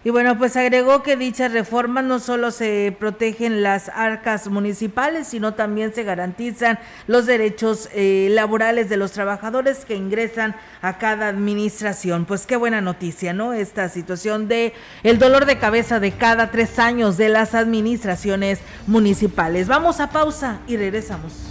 Y bueno, pues agregó que dichas reformas no solo se protegen las arcas municipales, sino también se garantizan los derechos eh, laborales de los trabajadores que ingresan a cada administración. Pues qué buena noticia, ¿no? Esta situación de el dolor de cabeza de cada tres años de las administraciones municipales. Vamos a pausa y regresamos.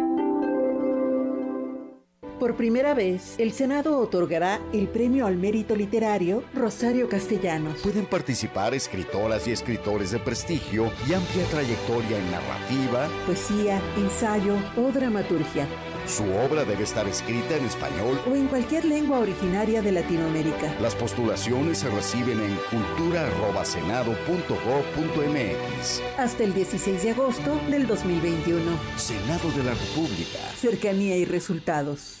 Por primera vez, el Senado otorgará el Premio al Mérito Literario Rosario Castellanos. Pueden participar escritoras y escritores de prestigio y amplia trayectoria en narrativa, poesía, ensayo o dramaturgia. Su obra debe estar escrita en español o en cualquier lengua originaria de Latinoamérica. Las postulaciones se reciben en cultura.senado.gov.mx hasta el 16 de agosto del 2021. Senado de la República. Cercanía y resultados.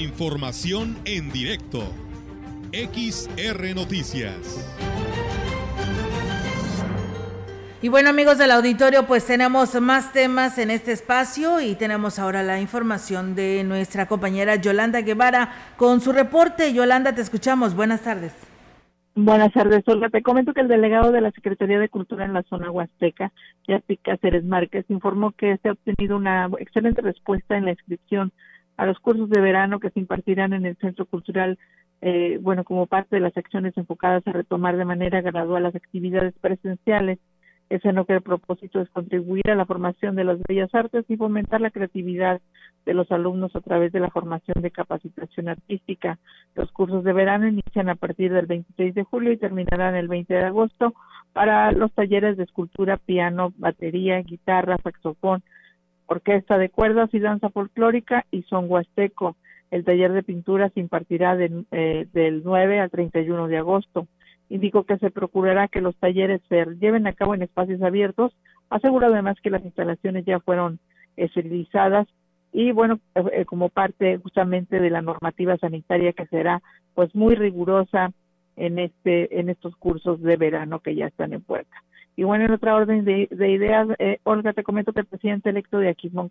Información en directo. XR Noticias. Y bueno amigos del auditorio, pues tenemos más temas en este espacio y tenemos ahora la información de nuestra compañera Yolanda Guevara con su reporte. Yolanda, te escuchamos. Buenas tardes. Buenas tardes, Olga. Te comento que el delegado de la Secretaría de Cultura en la zona Huasteca, Yaspi Cáceres Márquez, informó que se ha obtenido una excelente respuesta en la inscripción a los cursos de verano que se impartirán en el Centro Cultural, eh, bueno, como parte de las acciones enfocadas a retomar de manera gradual las actividades presenciales ese no que el propósito es contribuir a la formación de las bellas artes y fomentar la creatividad de los alumnos a través de la formación de capacitación artística. Los cursos de verano inician a partir del 26 de julio y terminarán el 20 de agosto para los talleres de escultura, piano, batería, guitarra, saxofón, orquesta de cuerdas y danza folclórica y son huasteco. El taller de pintura se impartirá eh, del 9 al 31 de agosto. Indicó que se procurará que los talleres se lleven a cabo en espacios abiertos. Aseguró además que las instalaciones ya fueron esterilizadas y bueno, eh, como parte justamente de la normativa sanitaria que será pues muy rigurosa en este en estos cursos de verano que ya están en puerta. Y bueno, en otra orden de, ideas, eh, Olga, te comento que el presidente electo de Aquismón,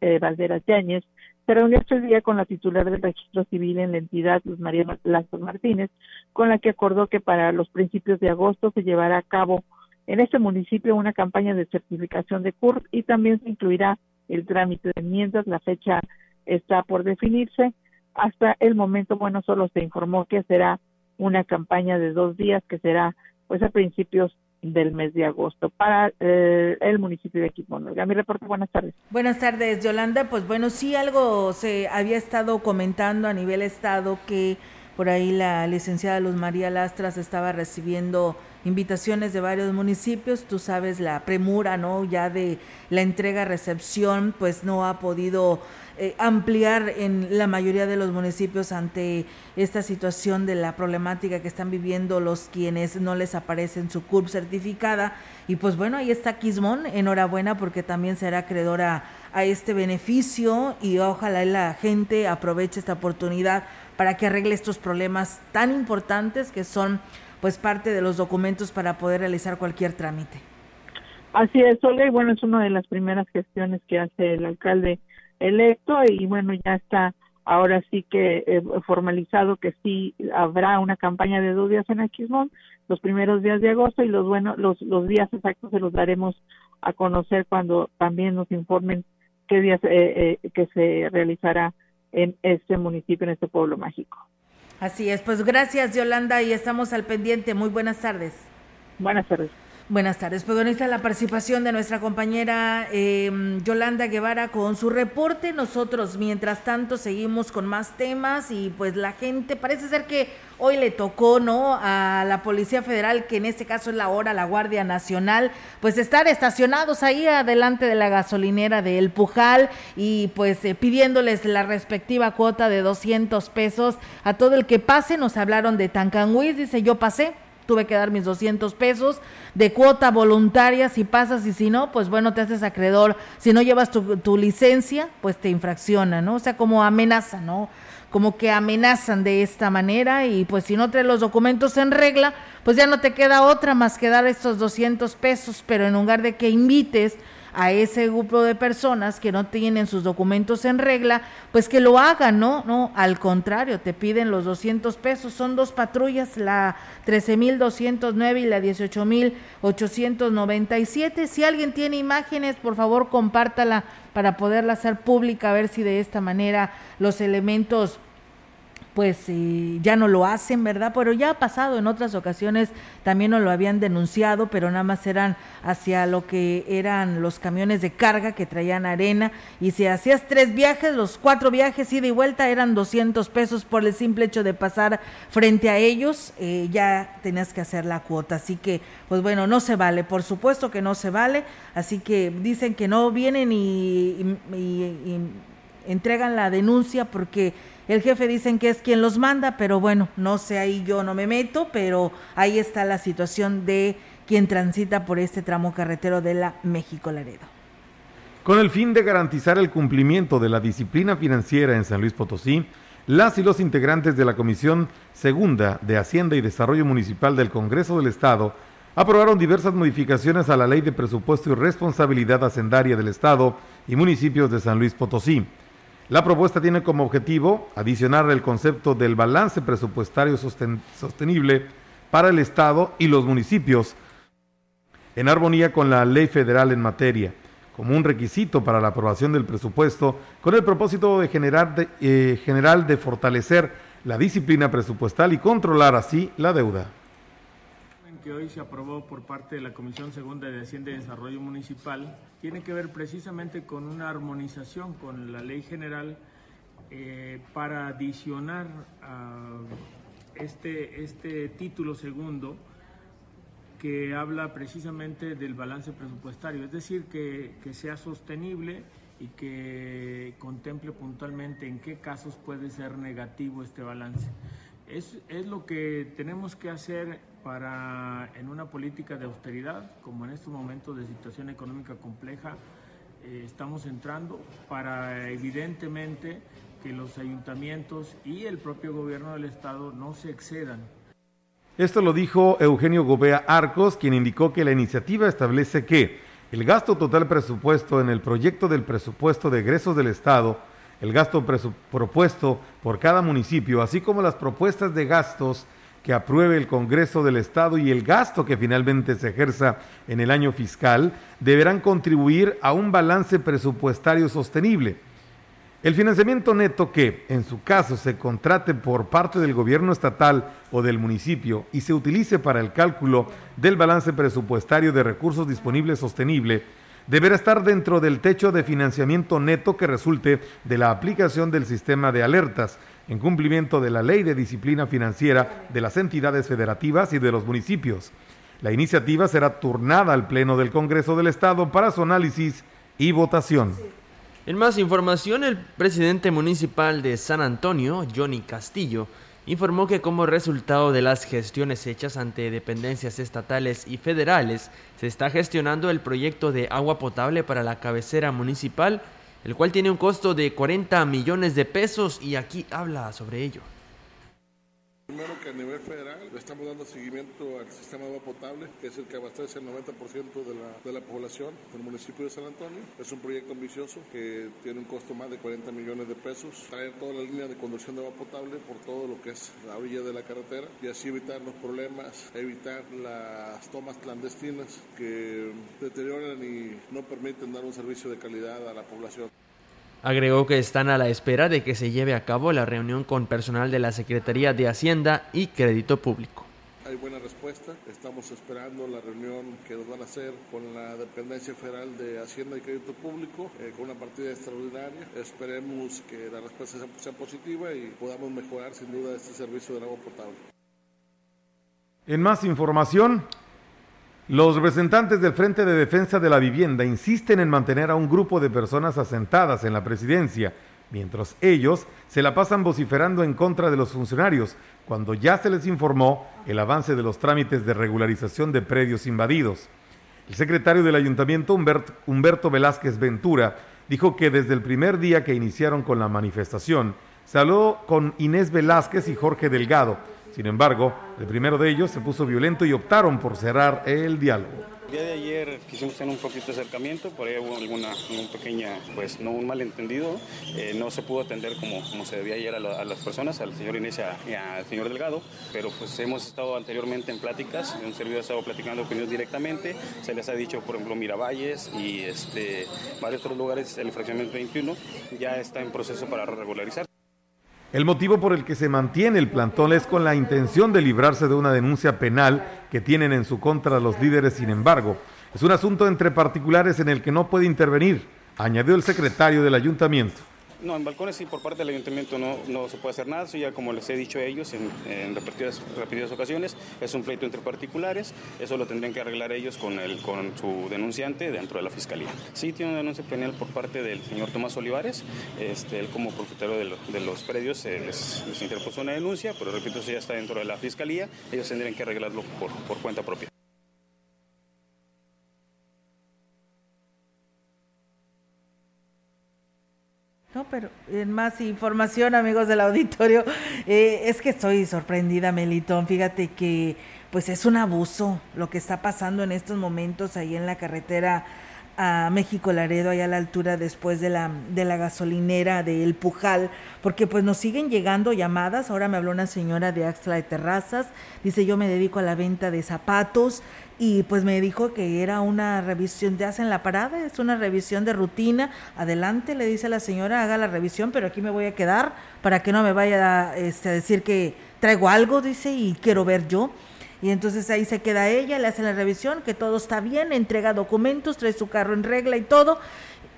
eh, Valderas Yáñez, se reunió este día con la titular del registro civil en la entidad, Luz María Lazo Martínez, con la que acordó que para los principios de agosto se llevará a cabo en este municipio una campaña de certificación de CURP y también se incluirá el trámite de enmiendas. La fecha está por definirse. Hasta el momento, bueno, solo se informó que será una campaña de dos días que será pues a principios del mes de agosto para eh, el municipio de Olga, Mi reporte, buenas tardes. Buenas tardes, Yolanda. Pues bueno, sí algo se había estado comentando a nivel estado que Por ahí la licenciada Luz María Lastras estaba recibiendo invitaciones de varios municipios. Tú sabes la premura, ¿no? Ya de la entrega-recepción, pues no ha podido eh, ampliar en la mayoría de los municipios ante esta situación de la problemática que están viviendo los quienes no les aparece su CURP certificada. Y pues bueno, ahí está Quismón, enhorabuena porque también será acreedora a este beneficio y ojalá la gente aproveche esta oportunidad para que arregle estos problemas tan importantes que son pues parte de los documentos para poder realizar cualquier trámite. Así es, Olga, y bueno, es una de las primeras gestiones que hace el alcalde electo y bueno, ya está ahora sí que eh, formalizado que sí habrá una campaña de dos días en Aquismón los primeros días de agosto y los bueno los los días exactos se los daremos a conocer cuando también nos informen qué días eh, eh, que se realizará en este municipio en este pueblo mágico así es pues gracias Yolanda y estamos al pendiente muy buenas tardes buenas tardes Buenas tardes. Pues bueno, está la participación de nuestra compañera em, Yolanda Guevara con su reporte. Nosotros, mientras tanto, seguimos con más temas y pues la gente, parece ser que hoy le tocó, ¿no? A la Policía Federal, que en este caso es la hora, la Guardia Nacional, pues estar estacionados ahí adelante de la gasolinera de El Pujal y pues eh, pidiéndoles la respectiva cuota de 200 pesos a todo el que pase. Nos hablaron de Tancanhuiz, dice yo pasé tuve que dar mis 200 pesos de cuota voluntaria si pasas y si no, pues bueno, te haces acreedor. Si no llevas tu, tu licencia, pues te infracciona, ¿no? O sea, como amenaza, ¿no? Como que amenazan de esta manera y pues si no traes los documentos en regla, pues ya no te queda otra más que dar estos 200 pesos, pero en lugar de que invites a ese grupo de personas que no tienen sus documentos en regla, pues que lo hagan, ¿no? No, al contrario, te piden los 200 pesos, son dos patrullas, la 13.209 y la 18.897. Si alguien tiene imágenes, por favor, compártala para poderla hacer pública, a ver si de esta manera los elementos pues ya no lo hacen, ¿verdad? Pero ya ha pasado en otras ocasiones, también nos lo habían denunciado, pero nada más eran hacia lo que eran los camiones de carga que traían arena. Y si hacías tres viajes, los cuatro viajes ida y vuelta eran 200 pesos por el simple hecho de pasar frente a ellos, eh, ya tenías que hacer la cuota, así que pues bueno, no se vale, por supuesto que no se vale, así que dicen que no vienen y entregan la denuncia porque el jefe dicen que es quien los manda, pero bueno, no sé, ahí yo no me meto, pero ahí está la situación de quien transita por este tramo carretero de la México Laredo. Con el fin de garantizar el cumplimiento de la disciplina financiera en San Luis Potosí, las y los integrantes de la Comisión Segunda de Hacienda y Desarrollo Municipal del Congreso del Estado aprobaron diversas modificaciones a la Ley de Presupuesto y Responsabilidad Hacendaria del Estado y municipios de San Luis Potosí. La propuesta tiene como objetivo adicionar el concepto del balance presupuestario sostenible para el Estado y los municipios, en armonía con la ley federal en materia, como un requisito para la aprobación del presupuesto, con el propósito de generar eh, general de fortalecer la disciplina presupuestal y controlar así la deuda hoy se aprobó por parte de la Comisión Segunda de Hacienda y Desarrollo Municipal tiene que ver precisamente con una armonización con la ley general eh, para adicionar este, este título segundo que habla precisamente del balance presupuestario, es decir, que, que sea sostenible y que contemple puntualmente en qué casos puede ser negativo este balance. Es, es lo que tenemos que hacer para, en una política de austeridad, como en estos momentos de situación económica compleja, eh, estamos entrando para evidentemente que los ayuntamientos y el propio gobierno del Estado no se excedan. Esto lo dijo Eugenio Gobea Arcos, quien indicó que la iniciativa establece que el gasto total presupuesto en el proyecto del presupuesto de egresos del Estado, el gasto propuesto por cada municipio, así como las propuestas de gastos que apruebe el Congreso del Estado y el gasto que finalmente se ejerza en el año fiscal deberán contribuir a un balance presupuestario sostenible. El financiamiento neto que, en su caso, se contrate por parte del gobierno estatal o del municipio y se utilice para el cálculo del balance presupuestario de recursos disponibles sostenible, deberá estar dentro del techo de financiamiento neto que resulte de la aplicación del sistema de alertas en cumplimiento de la Ley de Disciplina Financiera de las entidades federativas y de los municipios. La iniciativa será turnada al Pleno del Congreso del Estado para su análisis y votación. En más información, el presidente municipal de San Antonio, Johnny Castillo, informó que como resultado de las gestiones hechas ante dependencias estatales y federales, se está gestionando el proyecto de agua potable para la cabecera municipal, el cual tiene un costo de 40 millones de pesos y aquí habla sobre ello. Primero que a nivel federal le estamos dando seguimiento al sistema de agua potable, que es el que abastece el 90% de la, de la población del municipio de San Antonio. Es un proyecto ambicioso que tiene un costo más de 40 millones de pesos. Traer toda la línea de conducción de agua potable por todo lo que es la orilla de la carretera y así evitar los problemas, evitar las tomas clandestinas que deterioran y no permiten dar un servicio de calidad a la población. Agregó que están a la espera de que se lleve a cabo la reunión con personal de la Secretaría de Hacienda y Crédito Público. Hay buena respuesta, estamos esperando la reunión que nos van a hacer con la Dependencia Federal de Hacienda y Crédito Público, eh, con una partida extraordinaria. Esperemos que la respuesta sea, sea positiva y podamos mejorar sin duda este servicio del agua potable. En más información, los representantes del Frente de Defensa de la Vivienda insisten en mantener a un grupo de personas asentadas en la presidencia, mientras ellos se la pasan vociferando en contra de los funcionarios, cuando ya se les informó el avance de los trámites de regularización de predios invadidos. El secretario del ayuntamiento, Humberto, Velázquez Ventura, dijo que desde el primer día que iniciaron con la manifestación, se habló con Inés Velázquez y Jorge Delgado, sin embargo, el primero de ellos se puso violento y optaron por cerrar el diálogo. El día de ayer quisimos tener un poquito de acercamiento, por ahí hubo alguna un pequeña, pues no un malentendido, eh, no se pudo atender como, se debía ayer a las personas, al señor Inés y al señor Delgado, pero pues hemos estado anteriormente en pláticas, un servidor ha estado platicando con ellos directamente, se les ha dicho, por ejemplo, Miravalles y este, varios otros lugares, el fraccionamiento 21 ya está en proceso para regularizar. El motivo por el que se mantiene el plantón es con la intención de librarse de una denuncia penal que tienen en su contra los líderes, sin embargo. Es un asunto entre particulares en el que no puede intervenir, añadió el secretario del ayuntamiento. No, en balcones sí, por parte del ayuntamiento no, no se puede hacer nada, eso ya como les he dicho a ellos en, repetidas, ocasiones, es un pleito entre particulares, eso lo tendrían que arreglar ellos con, el, con su denunciante dentro de la fiscalía. Sí tiene una denuncia penal por parte del señor Tomás Olivares, este, él como propietario de, de los predios eh, les, les, interpuso una denuncia, pero repito, eso ya está dentro de la fiscalía, ellos tendrían que arreglarlo por, por cuenta propia. No, pero en más información, amigos del auditorio, eh, es que estoy sorprendida, Melitón. Fíjate que pues es un abuso lo que está pasando en estos momentos ahí en la carretera a México Laredo, allá a la altura después de la, de la gasolinera de El Pujal, porque pues nos siguen llegando llamadas. Ahora me habló una señora de Axla de Terrazas, dice yo me dedico a la venta de zapatos y pues me dijo que era una revisión, te hacen la parada, es una revisión de rutina. Adelante, le dice la señora, haga la revisión, pero aquí me voy a quedar para que no me vaya a, este, a decir que traigo algo, dice, y quiero ver yo. Y entonces ahí se queda ella, le hacen la revisión, que todo está bien, entrega documentos, trae su carro en regla y todo.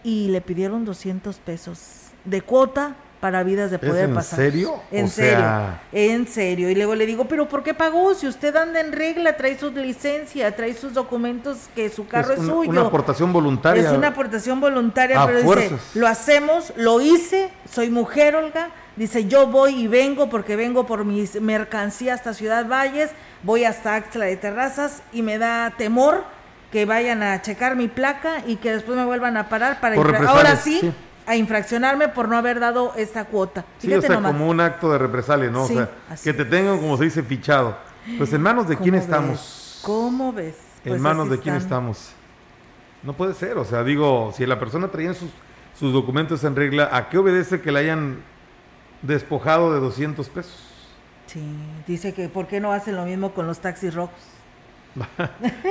Y le pidieron 200 pesos de cuota para vidas de poder en pasar. serio? En O serio. sea- En serio. Y luego le digo, pero ¿por qué pagó? Si usted anda en regla, trae su licencia, trae sus documentos, que su carro es, una, suyo. una aportación voluntaria. Es una aportación voluntaria, pero fuerzas. dice, lo hacemos, lo hice, soy mujer, Olga. Dice, yo voy y vengo porque vengo por mis mercancías hasta Ciudad Valles, voy hasta Axla de Terrazas y me da temor que vayan a checar mi placa y que después me vuelvan a parar para ahora sí, sí. A infraccionarme por no haber dado esta cuota. Sí, Fíjate o sea, nomás. como un acto de represalia, ¿no? Sí, o sea, así que te tengan, como se dice, fichado. Pues en manos de quién ¿Cómo estamos. ¿Cómo ves? En Pues manos de quién estamos. No puede ser, o sea, digo, si la persona traía sus, sus documentos en regla, ¿a qué obedece que le hayan despojado de 200 pesos? Sí, dice que ¿por qué no hacen lo mismo con los taxis rojos?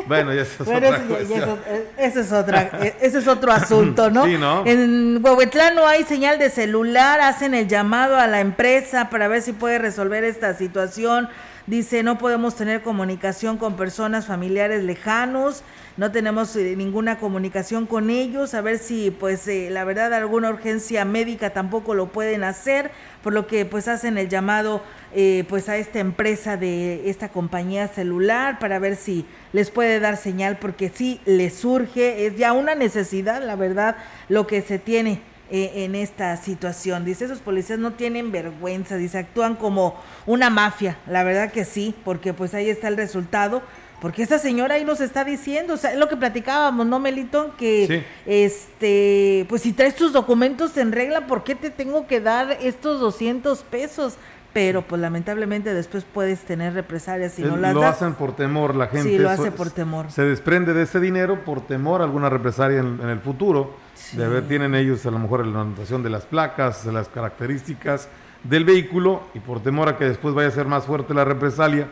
Bueno, eso es otra eso, eso- eh, ese es otra, eh, ese es otro asunto, ¿no? Sí, ¿no? En Huehuetlán no hay señal de celular, hacen el llamado a la empresa para ver si puede resolver esta situación Dice, no podemos tener comunicación con personas familiares lejanos, no tenemos eh, ninguna comunicación con ellos, a ver si pues eh, la verdad alguna urgencia médica tampoco lo pueden hacer, por lo que pues hacen el llamado eh, pues a esta empresa de esta compañía celular para ver si les puede dar señal porque sí les surge, es ya una necesidad, la verdad, lo que se tiene eh, en esta situación. Dice, esos policías no tienen vergüenza, dice, actúan como una mafia. La verdad que sí, porque pues ahí está el resultado. Porque esta señora ahí nos está diciendo, o sea, es lo que platicábamos, ¿no, Melito? Que, este, pues si traes tus documentos en regla, ¿por qué te tengo que dar estos 200 pesos? Pero pues lamentablemente después puedes tener represalias si no las Lo hacen por temor la gente. Sí, lo hace por temor. Se desprende de ese dinero por temor a alguna represalia en, en el futuro de ver, tienen ellos a lo mejor la anotación de las placas, de las características del vehículo y por temor a que después vaya a ser más fuerte la represalia,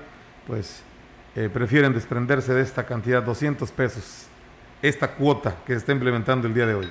pues eh, prefieren desprenderse de esta cantidad, 200 pesos, esta cuota que se está implementando el día de hoy.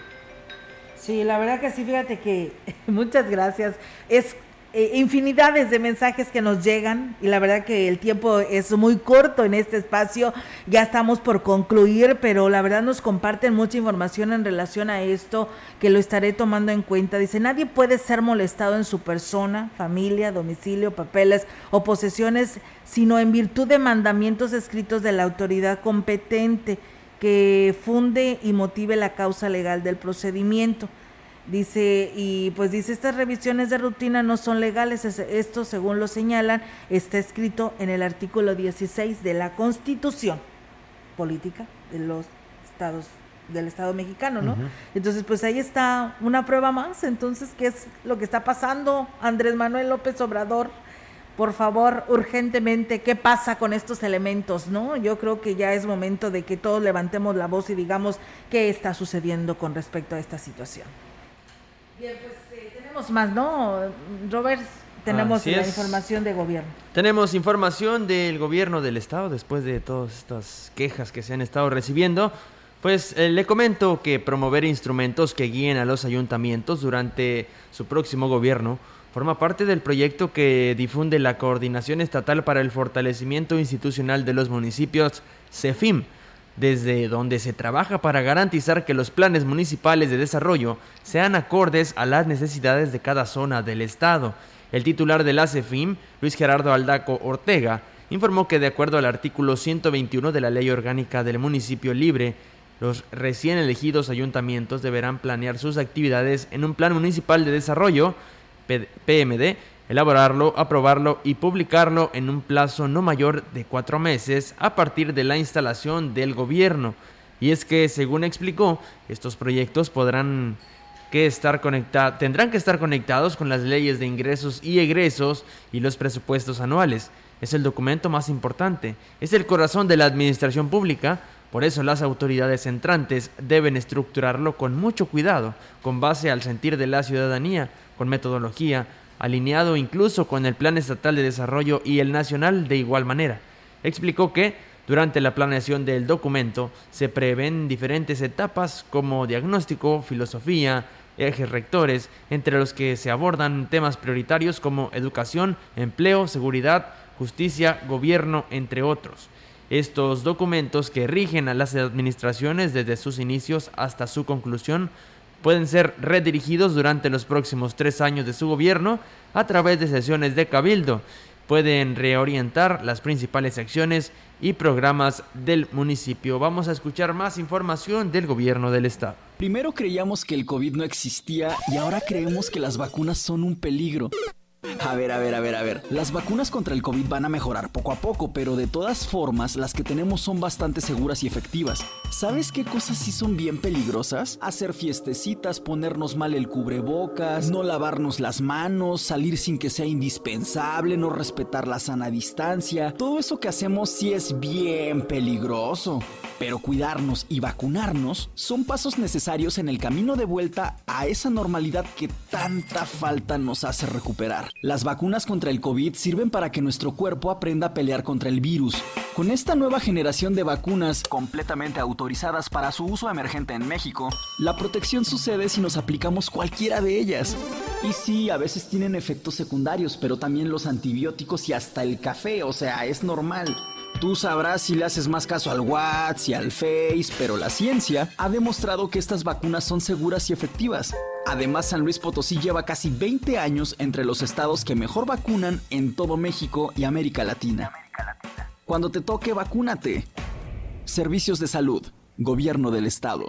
Sí, la verdad que sí, fíjate que muchas gracias. Es eh, infinidades de mensajes que nos llegan y la verdad que el tiempo es muy corto en este espacio. Ya estamos por concluir, pero la verdad nos comparten mucha información en relación a esto que lo estaré tomando en cuenta. Dice, nadie puede ser molestado en su persona, familia, domicilio, papeles o posesiones, sino en virtud de mandamientos escritos de la autoridad competente que funde y motive la causa legal del procedimiento. Dice, y pues dice, estas revisiones de rutina no son legales, esto según lo señalan, está escrito en el artículo 16 de la Constitución Política de los Estados del Estado mexicano, ¿no? Entonces, pues ahí está una prueba más. Entonces, ¿qué es lo que está pasando? Andrés Manuel López Obrador, por favor, urgentemente, ¿qué pasa con estos elementos, no? Yo creo que ya es momento de que todos levantemos la voz y digamos qué está sucediendo con respecto a esta situación. Bien, pues eh, tenemos más, ¿no? Robert, tenemos la información de gobierno. Tenemos información del gobierno del estado después de todas estas quejas que se han estado recibiendo. Pues eh, le comento que promover instrumentos que guíen a los ayuntamientos durante su próximo gobierno forma parte del proyecto que difunde la Coordinación Estatal para el Fortalecimiento Institucional de los Municipios, CEFIM desde donde se trabaja para garantizar que los planes municipales de desarrollo sean acordes a las necesidades de cada zona del Estado. El titular de la CEFIM, Luis Gerardo Aldaco Ortega, informó que de acuerdo al artículo 121 de la Ley Orgánica del Municipio Libre, los recién elegidos ayuntamientos deberán planear sus actividades en un Plan Municipal de Desarrollo, PMD, elaborarlo, aprobarlo y publicarlo en un plazo no mayor de cuatro meses a partir de la instalación del gobierno. Y es que, según explicó, estos proyectos podrán que estar tendrán que estar conectados con las leyes de ingresos y egresos y los presupuestos anuales. Es el documento más importante, es el corazón de la administración pública, por eso las autoridades entrantes deben estructurarlo con mucho cuidado, con base al sentir de la ciudadanía, con metodología, alineado incluso con el Plan Estatal de Desarrollo y el Nacional de igual manera. Explicó que durante la planeación del documento se prevén diferentes etapas como diagnóstico, filosofía, ejes rectores, entre los que se abordan temas prioritarios como educación, empleo, seguridad, justicia, gobierno, entre otros. Estos documentos que rigen a las administraciones desde sus inicios hasta su conclusión pueden ser redirigidos durante los próximos tres años de su gobierno a través de sesiones de cabildo. Pueden reorientar las principales acciones y programas del municipio. Vamos a escuchar más información del gobierno del estado. Primero creíamos que el COVID no existía y ahora creemos que las vacunas son un peligro. A ver, a ver, a ver, a ver. Las vacunas contra el COVID van a mejorar poco a poco, pero de todas formas, las que tenemos son bastante seguras y efectivas. ¿Sabes qué cosas sí son bien peligrosas? Hacer fiestecitas, ponernos mal el cubrebocas, no lavarnos las manos, salir sin que sea indispensable, no respetar la sana distancia. Todo eso que hacemos sí es bien peligroso. Pero cuidarnos y vacunarnos son pasos necesarios en el camino de vuelta a esa normalidad que tanta falta nos hace recuperar. Las vacunas contra el COVID sirven para que nuestro cuerpo aprenda a pelear contra el virus. Con esta nueva generación de vacunas completamente autorizadas para su uso emergente en México, la protección sucede si nos aplicamos cualquiera de ellas. Y sí, a veces tienen efectos secundarios, pero también los antibióticos y hasta el café, o sea, es normal. Tú sabrás si le haces más caso al WhatsApp y al Face, pero la ciencia ha demostrado que estas vacunas son seguras y efectivas. Además, San Luis Potosí lleva casi 20 años entre los estados que mejor vacunan en todo México y América Latina. Cuando te toque, vacúnate. Servicios de salud, Gobierno del Estado.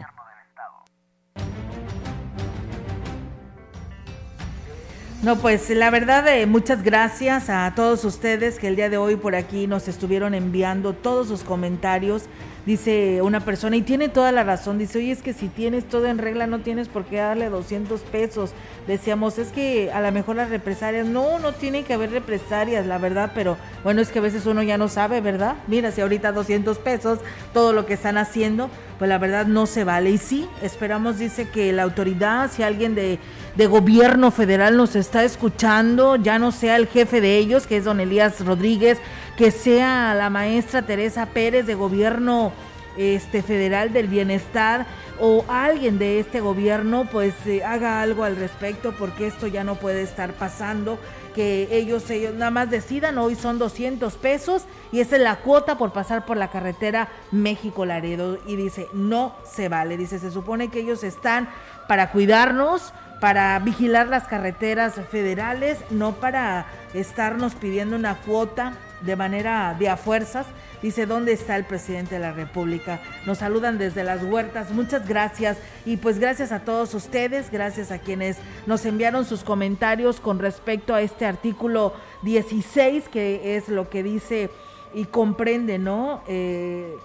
No, pues la verdad, eh, muchas gracias a todos ustedes que el día de hoy por aquí nos estuvieron enviando todos sus comentarios. Dice una persona, y tiene toda la razón, dice, oye, es que si tienes todo en regla no tienes por qué darle 200 pesos. Decíamos, es que a lo mejor las represalias, no, no tiene que haber represalias, la verdad, pero bueno, es que a veces uno ya no sabe, ¿verdad? Mira, si ahorita 200 pesos, todo lo que están haciendo, pues la verdad no se vale. Y sí, esperamos, dice que la autoridad, si alguien de, de gobierno federal nos está escuchando, ya no sea el jefe de ellos, que es don Elías Rodríguez, que sea la maestra Teresa Pérez de gobierno este federal del bienestar o alguien de este gobierno pues eh, haga algo al respecto porque esto ya no puede estar pasando que ellos ellos nada más decidan hoy son 200 pesos y esa es la cuota por pasar por la carretera México Laredo. Y dice no se vale. Dice se supone que ellos están para cuidarnos para vigilar las carreteras federales no para estarnos pidiendo una cuota de manera de a fuerzas. Dice, ¿dónde está el presidente de la República? Nos saludan desde las huertas. Muchas gracias. Y pues gracias a todos ustedes, gracias a quienes nos enviaron sus comentarios con respecto a este artículo 16, que es lo que dice y comprende, ¿no? Eh,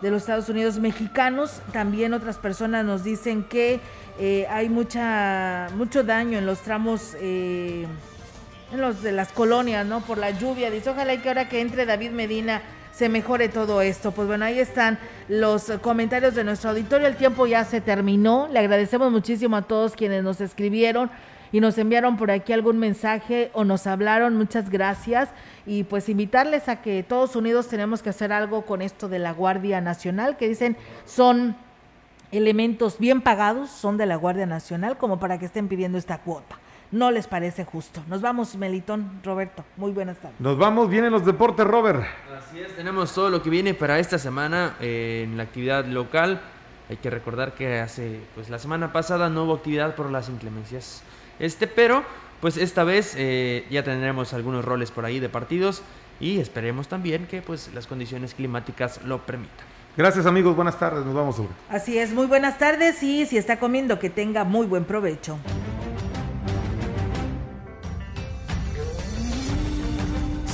de los Estados Unidos mexicanos. También otras personas nos dicen que eh, hay mucha, mucho daño en los tramos... Eh, los de las colonias, ¿no? Por la lluvia. Dice, ojalá que ahora que entre David Medina se mejore todo esto. Pues bueno, ahí están los comentarios de nuestro auditorio. El tiempo ya se terminó. Le agradecemos muchísimo a todos quienes nos escribieron y nos enviaron por aquí algún mensaje o nos hablaron. Muchas gracias. Y pues invitarles a que todos unidos tenemos que hacer algo con esto de la Guardia Nacional, que dicen son elementos bien pagados, son de la Guardia Nacional, como para que estén pidiendo esta cuota no les parece justo. Nos vamos, Melitón, Roberto. Muy buenas tardes. Nos vamos, vienen los deportes, Robert. Así es, tenemos todo lo que viene para esta semana eh, en la actividad local. Hay que recordar que hace, pues la semana pasada no hubo actividad por las inclemencias. Este, pero, pues esta vez eh, ya tendremos algunos roles por ahí de partidos y esperemos también que pues las condiciones climáticas lo permitan. Gracias amigos, buenas tardes, nos vamos. Sobre. Así es, muy buenas tardes y si está comiendo que tenga muy buen provecho.